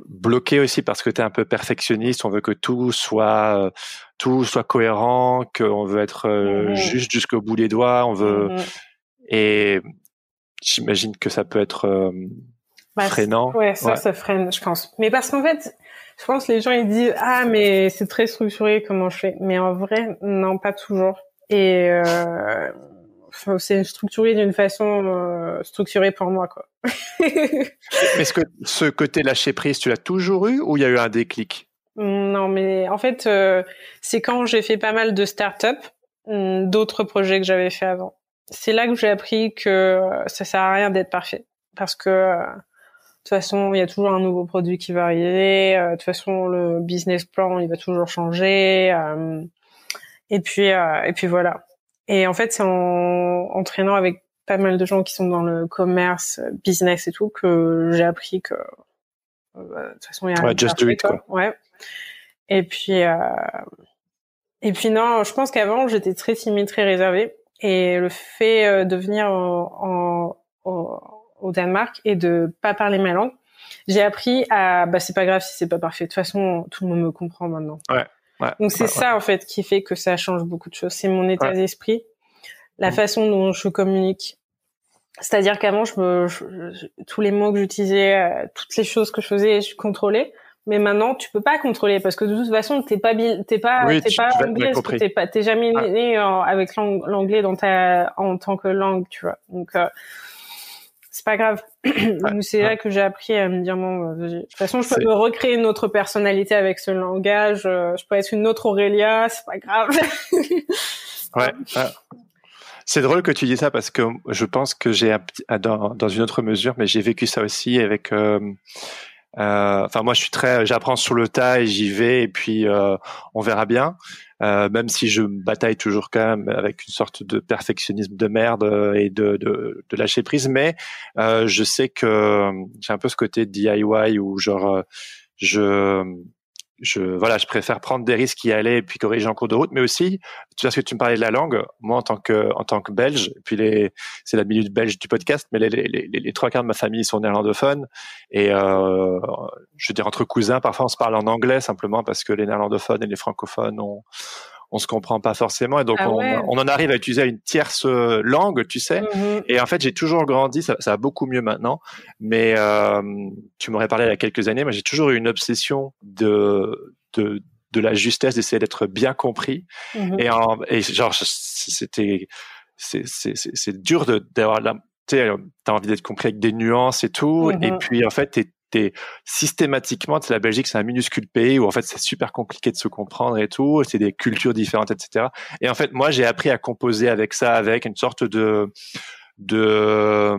bloqués aussi parce que tu es un peu perfectionniste. On veut que tout soit, euh, tout soit cohérent, qu'on veut être euh, mmh juste jusqu'au bout des doigts. On veut. Mmh et j'imagine que ça peut être bah, freinant. Ouais, ça, ça freine, je pense. Mais parce qu'en fait, je pense que les gens ils disent ah mais c'est très structuré comment je fais? Mais en vrai, non, pas toujours. Et euh, c'est structuré d'une façon euh, structurée pour moi quoi. Est-ce que ce côté lâcher prise, tu l'as toujours eu ou il y a eu un déclic? Non, mais en fait, euh, c'est quand j'ai fait pas mal de start-up, hum, d'autres projets que j'avais fait avant. C'est là que j'ai appris que ça sert à rien d'être parfait, parce que euh, de toute façon, il y a toujours un nouveau produit qui va arriver. de toute façon, le business plan, il va toujours changer. et puis, et puis voilà. Et en fait, c'est en entraînant avec pas mal de gens qui sont dans le commerce, business et tout, que j'ai appris que euh, bah, de toute façon il y a ouais, just do it, quoi. Ouais. Et puis euh, et puis non, je pense qu'avant j'étais très timide, très réservée, et le fait euh, de venir en, en, au Danemark et de pas parler ma langue, j'ai appris à bah c'est pas grave si c'est pas parfait. De toute façon, tout le monde me comprend maintenant. Ouais. Donc c'est ça en fait qui fait que ça change beaucoup de choses. C'est mon état d'esprit, la mm. façon dont je communique. C'est-à-dire qu'avant, je me, tous les mots que j'utilisais, euh, toutes les choses que je faisais, je contrôlais. Mais maintenant, tu peux pas contrôler parce que de toute façon, t'es pas, t'es pas, t'es pas anglais, t'es pas, t'es jamais ah. né avec l'anglais dans ta, en tant que langue, tu vois. Donc, euh, c'est pas grave. c'est là que j'ai appris à me dire bon, de toute façon, je peux me recréer une autre personnalité avec ce langage. Euh, je peux être une autre Aurélia, c'est pas grave. ouais. C'est drôle que tu dis ça parce que je pense que j'ai dans, dans une autre mesure, mais j'ai vécu ça aussi avec. Euh, euh, enfin, moi, je suis très, j'apprends sur le tas et j'y vais et puis euh, on verra bien. Euh, même si je bataille toujours quand même avec une sorte de perfectionnisme de merde et de, de, de lâcher prise, mais euh, je sais que j'ai un peu ce côté DIY où genre je je voilà, je préfère prendre des risques y aller et puis corriger en cours de route, mais aussi, tu sais que tu me parlais de la langue, moi en tant que en tant que Belge, puis les c'est la minute belge du podcast, mais les, les, les, les, trois quarts de ma famille sont néerlandophones et euh, je veux dire entre cousins, parfois on se parle en anglais simplement parce que les néerlandophones et les francophones ont on se comprend pas forcément et donc ah on, on, en arrive à utiliser une tierce euh, langue, tu sais. Mm-hmm. Et en fait, j'ai toujours grandi, ça, ça, va beaucoup mieux maintenant. Mais euh, tu m'aurais parlé il y a quelques années, moi j'ai toujours eu une obsession de de, de la justesse, d'essayer d'être bien compris. Mm-hmm. Et, en, et genre c'était c'est dur d'avoir la tu as envie d'être compris avec des nuances et tout. Et mm-hmm. puis, en fait, tu systématiquement, la Belgique, c'est un minuscule pays où en fait c'est super compliqué de se comprendre et tout. C'est des cultures différentes, etc. Et en fait, moi, j'ai appris à composer avec ça, avec une sorte de de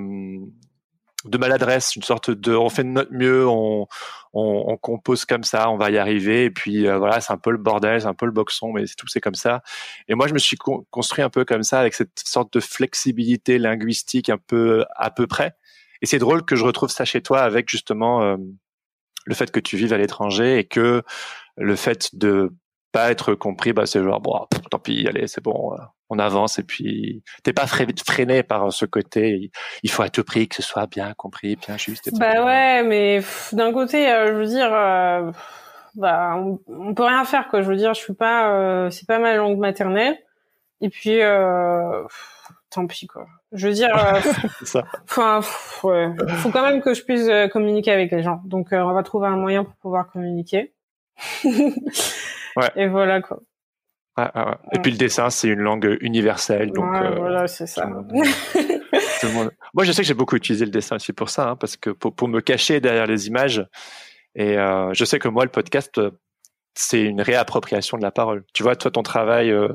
de maladresse, une sorte de on fait de notre mieux, on, on, compose comme ça, on va y arriver. Et puis euh, voilà, c'est un peu le bordel, c'est un peu le boxon, mais c'est tout, c'est comme ça. Et moi, je me suis construit un peu comme ça, avec cette sorte de flexibilité linguistique un peu à peu près. Et c'est drôle que je retrouve ça chez toi avec justement euh, le fait que tu vives à l'étranger et que le fait de pas être compris, bah c'est genre bon, tant pis, allez, c'est bon, euh, on avance et puis t'es pas freiné par ce côté. Il faut être pris, que ce soit bien compris, bien juste. Bah ouais, mais d'un côté, euh, je veux dire, bah on, on, peut rien faire quoi. Je veux dire, je suis pas, c'est pas ma langue maternelle. Et puis, tant pis quoi. Je veux dire, enfin, faut quand même que je puisse communiquer avec les gens. Donc, on va trouver un moyen pour pouvoir communiquer. ouais. Et voilà quoi. Et puis le dessin, c'est une langue universelle. Donc, voilà, c'est ça. Moi, je sais que j'ai beaucoup utilisé le dessin aussi pour ça, hein, parce que pour, pour, me cacher derrière les images. Et euh, je sais que moi, le podcast, c'est une réappropriation de la parole. Tu vois, toi, ton travail, euh,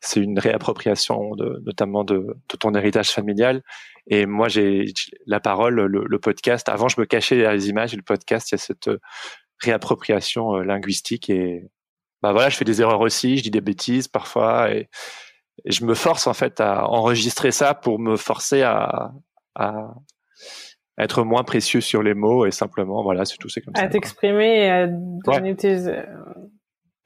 c'est une réappropriation de, notamment de, de, ton héritage familial. Et moi, j'ai la parole, le, le, podcast. Avant, je me cachais derrière les images. Et le podcast, il y a cette réappropriation euh, linguistique. Et bah voilà, je fais des erreurs aussi, je dis des bêtises parfois. Et, et je me force en fait à enregistrer ça pour me forcer à, à être moins précieux sur les mots et simplement voilà c'est tout c'est comme à ça à t'exprimer et à donner tes euh,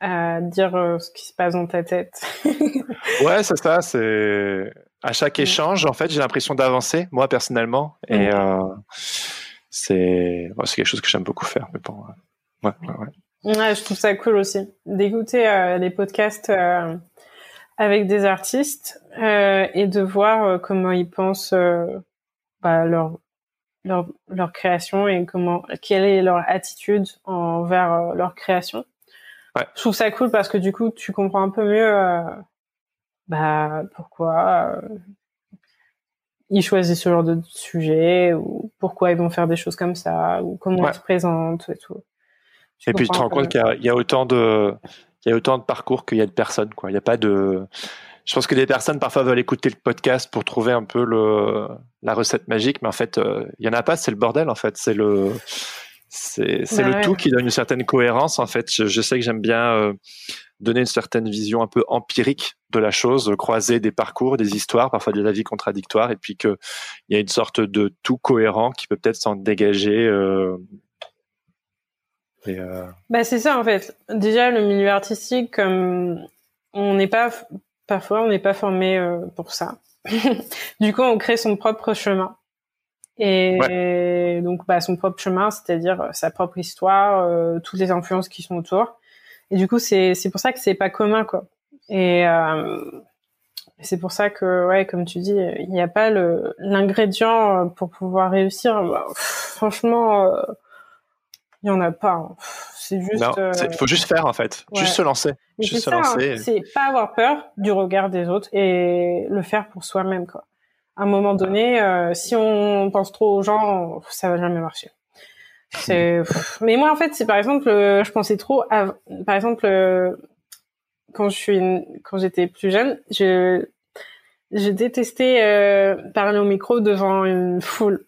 à dire euh, ce qui se passe dans ta tête ouais c'est ça c'est à chaque échange en fait j'ai l'impression d'avancer moi personnellement et euh, c'est c'est quelque chose que j'aime beaucoup faire mais bon ouais, ouais, ouais. ouais je trouve ça cool aussi d'écouter euh, les podcasts euh, avec des artistes et de voir comment ils pensent bah, leur, leur leur création et comment quelle est leur attitude envers leur création. Ouais. Je trouve ça cool parce que du coup tu comprends un peu mieux bah pourquoi ils choisissent ce genre de sujet ou pourquoi ils vont faire des choses comme ça ou comment ouais. ils se présentent et tout. Tu et puis tu te rends compte qu'il y, y, a autant de il y a autant de parcours qu'il y a de personnes quoi il n'y a pas de je pense que des personnes parfois veulent écouter le podcast pour trouver un peu le la recette magique mais en fait euh, il y en a pas c'est le bordel en fait c'est le c'est bah le ouais. tout qui donne une certaine cohérence en fait je, je sais que j'aime bien euh, donner une certaine vision un peu empirique de la chose croiser des parcours des histoires parfois des avis contradictoires et puis que il y a une sorte de tout cohérent qui peut peut-être s'en dégager euh, et euh... Bah c'est ça en fait. Déjà le milieu artistique, comme on n'est pas parfois on n'est pas formé euh, pour ça. du coup on crée son propre chemin. Et ouais. donc bah son propre chemin, c'est-à-dire sa propre histoire, euh, toutes les influences qui sont autour. Et du coup c'est pour ça que c'est pas commun quoi. Et euh, c'est pour ça que ouais comme tu dis il n'y a pas l'ingrédient pour pouvoir réussir. Bah, franchement euh, il y en a pas. Hein. C'est juste. Il euh... faut juste faire en fait. Ouais. Juste se lancer. Mais juste se ça, lancer. Hein. C'est pas avoir peur du regard des autres et le faire pour soi-même quoi. À un moment donné, euh, si on pense trop aux gens, ça va jamais marcher. C'est. Mais moi en fait, c'est par exemple, euh, je pensais trop. À... Par exemple, euh, quand je suis une... quand j'étais plus jeune, je je détestais euh, parler au micro devant une foule.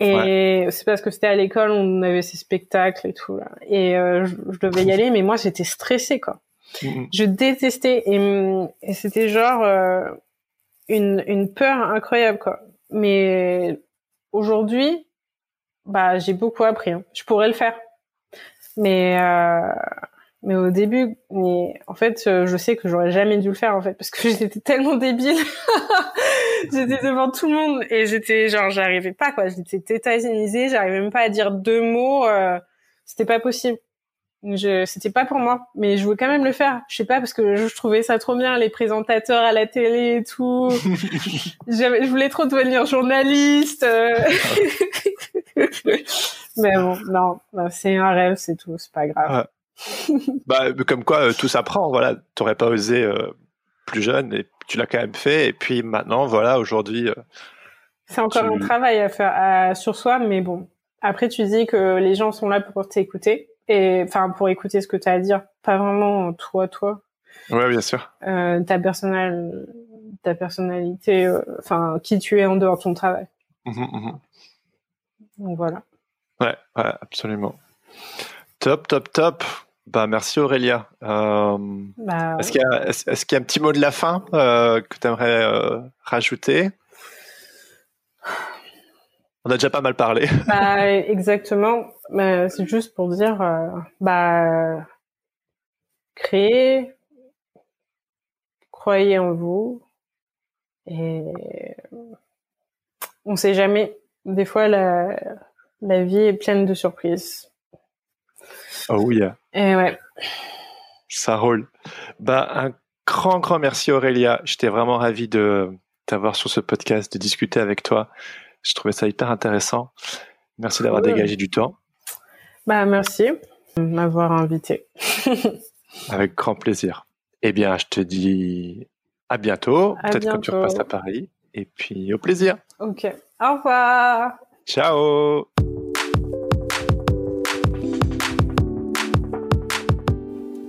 Et ouais. c'est parce que c'était à l'école, on avait ces spectacles et tout. Là. Et euh, je, je, devais y aller, mais moi j'étais stressée quoi. Mm -hmm. Je détestais et, et c'était genre une, une peur incroyable quoi. Mais aujourd'hui, bah j'ai beaucoup appris. Hein. Je pourrais le faire, mais euh, mais au début, mais en fait, je sais que j'aurais jamais dû le faire en fait parce que j'étais tellement débile. j'étais devant tout le monde et j'étais genre j'arrivais pas quoi, j'étais tétanisée, j'arrivais même pas à dire deux mots, euh, c'était pas possible. Je c'était pas pour moi, mais je voulais quand même le faire. Je sais pas parce que je, trouvais ça trop bien les présentateurs à la télé et tout. je voulais trop devenir journaliste. Euh. mais bon, non, c'est un rêve, c'est tout, c'est pas grave. Ouais bah, comme quoi euh, tout s'apprend. Voilà, t'aurais pas osé euh, plus jeune et tu l'as quand même fait. Et puis maintenant, voilà, aujourd'hui. Euh, c'est encore tu... un travail à faire à, sur soi, mais bon. Après, tu dis que les gens sont là pour t'écouter et enfin pour écouter ce que tu as à dire, pas vraiment toi, toi. Ouais, bien sûr. Euh, ta personnel, ta personnalité, enfin qui tu es en dehors de ton travail. Mmh, mmh. Donc voilà. Ouais, ouais, absolument. Top, top, top. Bah, merci Aurélia. Euh, bah, est-ce qu'il y, est est qu y, a un petit mot de la fin euh, que tu aimerais euh, rajouter? On a déjà pas mal parlé. Bah, exactement. Bah, C'est juste pour dire, euh, bah, créez, croyez en vous et on sait jamais. Des fois, la, la vie est pleine de surprises. Oh oui. Et ouais. Ça roule. Bah, un grand, grand merci Aurélia. J'étais vraiment ravi de t'avoir sur ce podcast, de discuter avec toi. Je trouvais ça hyper intéressant. Merci d'avoir dégagé du temps. Bah, merci de m'avoir invité. avec grand plaisir. Eh bien, je te dis à bientôt. Peut-être quand tu repasses à Paris. Et puis, au plaisir. Ok. Au revoir. Ciao.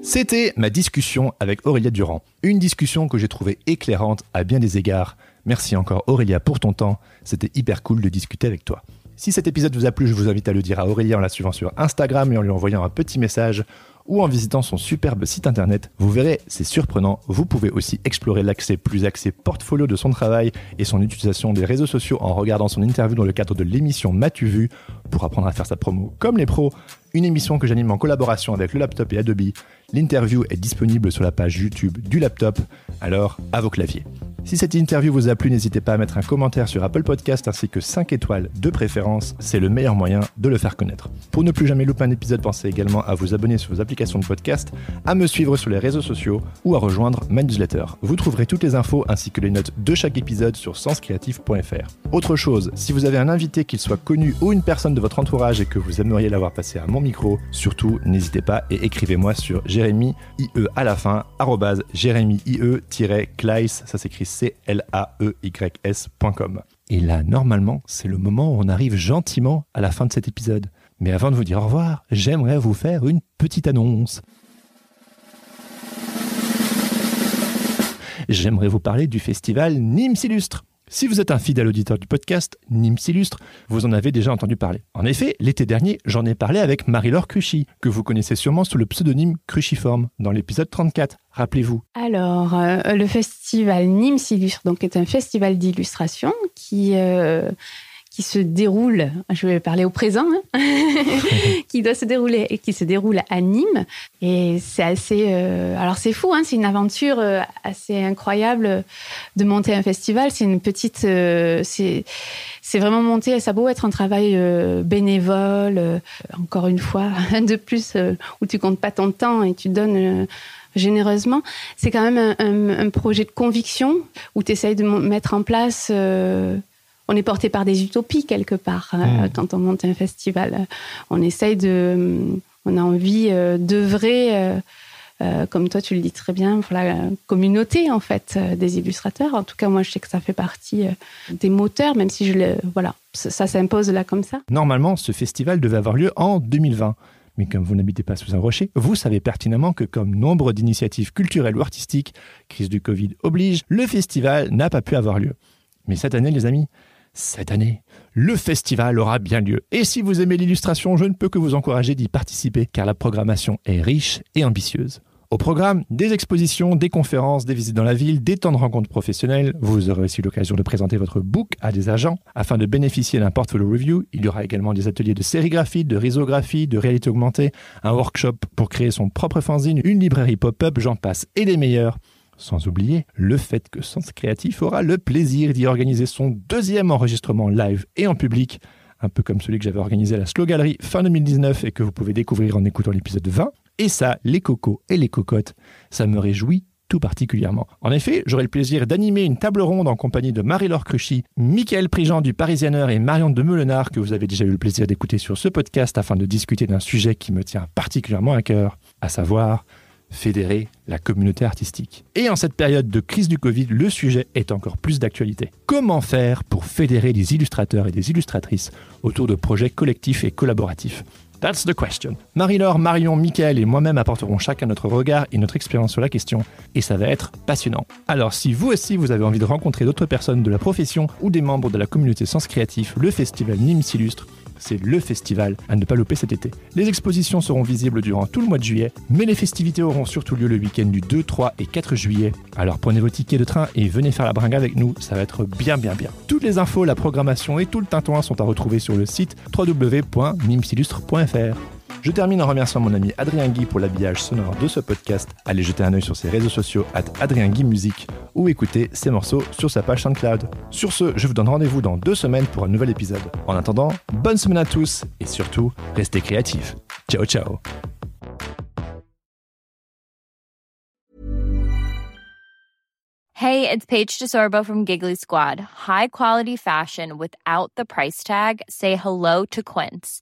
C'était ma discussion avec Aurélia Durand. Une discussion que j'ai trouvée éclairante à bien des égards. Merci encore Aurélia pour ton temps. C'était hyper cool de discuter avec toi. Si cet épisode vous a plu, je vous invite à le dire à Aurélia en la suivant sur Instagram et en lui envoyant un petit message ou en visitant son superbe site internet. Vous verrez, c'est surprenant. Vous pouvez aussi explorer l'accès plus axé portfolio de son travail et son utilisation des réseaux sociaux en regardant son interview dans le cadre de l'émission M'as-tu vu pour apprendre à faire sa promo comme les pros. Une émission que j'anime en collaboration avec le laptop et Adobe. L'interview est disponible sur la page YouTube du laptop. Alors, à vos claviers. Si cette interview vous a plu, n'hésitez pas à mettre un commentaire sur Apple Podcast ainsi que 5 étoiles de préférence, c'est le meilleur moyen de le faire connaître. Pour ne plus jamais louper un épisode, pensez également à vous abonner sur vos applications de podcast, à me suivre sur les réseaux sociaux ou à rejoindre ma newsletter. Vous trouverez toutes les infos ainsi que les notes de chaque épisode sur senscreatif.fr. Autre chose, si vous avez un invité, qu'il soit connu ou une personne de votre entourage et que vous aimeriez l'avoir passé à mon micro, surtout n'hésitez pas et écrivez-moi sur jérémy IE à la fin, arrobase jérémy IE-Kleiss, ça s'écrit C-L-A-E-Y-S.com. Et là, normalement, c'est le moment où on arrive gentiment à la fin de cet épisode. Mais avant de vous dire au revoir, j'aimerais vous faire une petite annonce. J'aimerais vous parler du festival Nîmes Illustre. Si vous êtes un fidèle auditeur du podcast Nîmes Illustre, vous en avez déjà entendu parler. En effet, l'été dernier, j'en ai parlé avec Marie-Laure Cruchy, que vous connaissez sûrement sous le pseudonyme Cruciforme, dans l'épisode 34. Rappelez-vous. Alors, euh, le festival Nîmes Illustre donc, est un festival d'illustration qui euh, qui se déroule, je vais parler au présent, hein, qui doit se dérouler et qui se déroule à Nîmes. Et c'est assez, euh, alors c'est fou, hein, c'est une aventure euh, assez incroyable de monter un festival. C'est une petite, euh, c'est c'est vraiment monter. Ça beau être un travail bénévole, encore une fois, de plus où tu comptes pas ton temps et tu donnes généreusement. C'est quand même un, un, projet de conviction où tu essayes de mettre en place on est porté par des utopies quelque part hmm. quand on monte un festival. On essaye de, on a envie euh, d'œuvrer, euh, euh, comme toi tu le dis très bien, pour la communauté en fait des illustrateurs. En tout cas, moi je sais que ça fait partie des moteurs, même si je le, voilà, ça, s'impose là comme ça. Normalement, ce festival devait avoir lieu en 2020. Mais comme vous n'habitez pas sous un rocher, vous savez pertinemment que comme nombre d'initiatives culturelles ou artistiques, crise du Covid oblige, le festival n'a pas pu avoir lieu. Mais cette année, les amis, cette année, le festival aura bien lieu. Et si vous aimez l'illustration, je ne peux que vous encourager d'y participer car la programmation est riche et ambitieuse. Au programme, des expositions, des conférences, des visites dans la ville, des temps de rencontres professionnelles. Vous aurez aussi l'occasion de présenter votre book à des agents. Afin de bénéficier d'un portfolio review, il y aura également des ateliers de sérigraphie, de risographie, de réalité augmentée, un workshop pour créer son propre fanzine, une librairie pop-up, j'en passe, et les meilleurs. Sans oublier le fait que Sens Créatif aura le plaisir d'y organiser son deuxième enregistrement live et en public, un peu comme celui que j'avais organisé à la Slow Gallery fin 2019 et que vous pouvez découvrir en écoutant l'épisode 20. Et ça, les cocos et les cocottes, ça me réjouit tout particulièrement. En effet, j'aurai le plaisir d'animer une table ronde en compagnie de Marie-Laure Cruchy, Michael Prigent du Parisianer et Marion de Meulenard que vous avez déjà eu le plaisir d'écouter sur ce podcast afin de discuter d'un sujet qui me tient particulièrement à cœur, à savoir fédérer la communauté artistique. Et en cette période de crise du Covid, le sujet est encore plus d'actualité. Comment faire pour fédérer des illustrateurs et des illustratrices autour de projets collectifs et collaboratifs? That's the question. Marie-Laure, Marion, Michael et moi-même apporterons chacun notre regard et notre expérience sur la question, et ça va être passionnant. Alors si vous aussi vous avez envie de rencontrer d'autres personnes de la profession ou des membres de la communauté Sens Créatif, le festival Nîmes s'illustre c'est le festival à ne pas louper cet été. Les expositions seront visibles durant tout le mois de juillet, mais les festivités auront surtout lieu le week-end du 2, 3 et 4 juillet. Alors prenez vos tickets de train et venez faire la bringue avec nous, ça va être bien bien bien. Toutes les infos, la programmation et tout le tintouin sont à retrouver sur le site www.nimsillustre.fr. Je termine en remerciant mon ami Adrien Guy pour l'habillage sonore de ce podcast. Allez jeter un œil sur ses réseaux sociaux at Adrien Guy Musique ou écouter ses morceaux sur sa page SoundCloud. Sur ce, je vous donne rendez-vous dans deux semaines pour un nouvel épisode. En attendant, bonne semaine à tous et surtout, restez créatifs. Ciao ciao Hey, it's Paige DeSorbo from Giggly Squad. High quality fashion without the price tag. Say hello to Quince.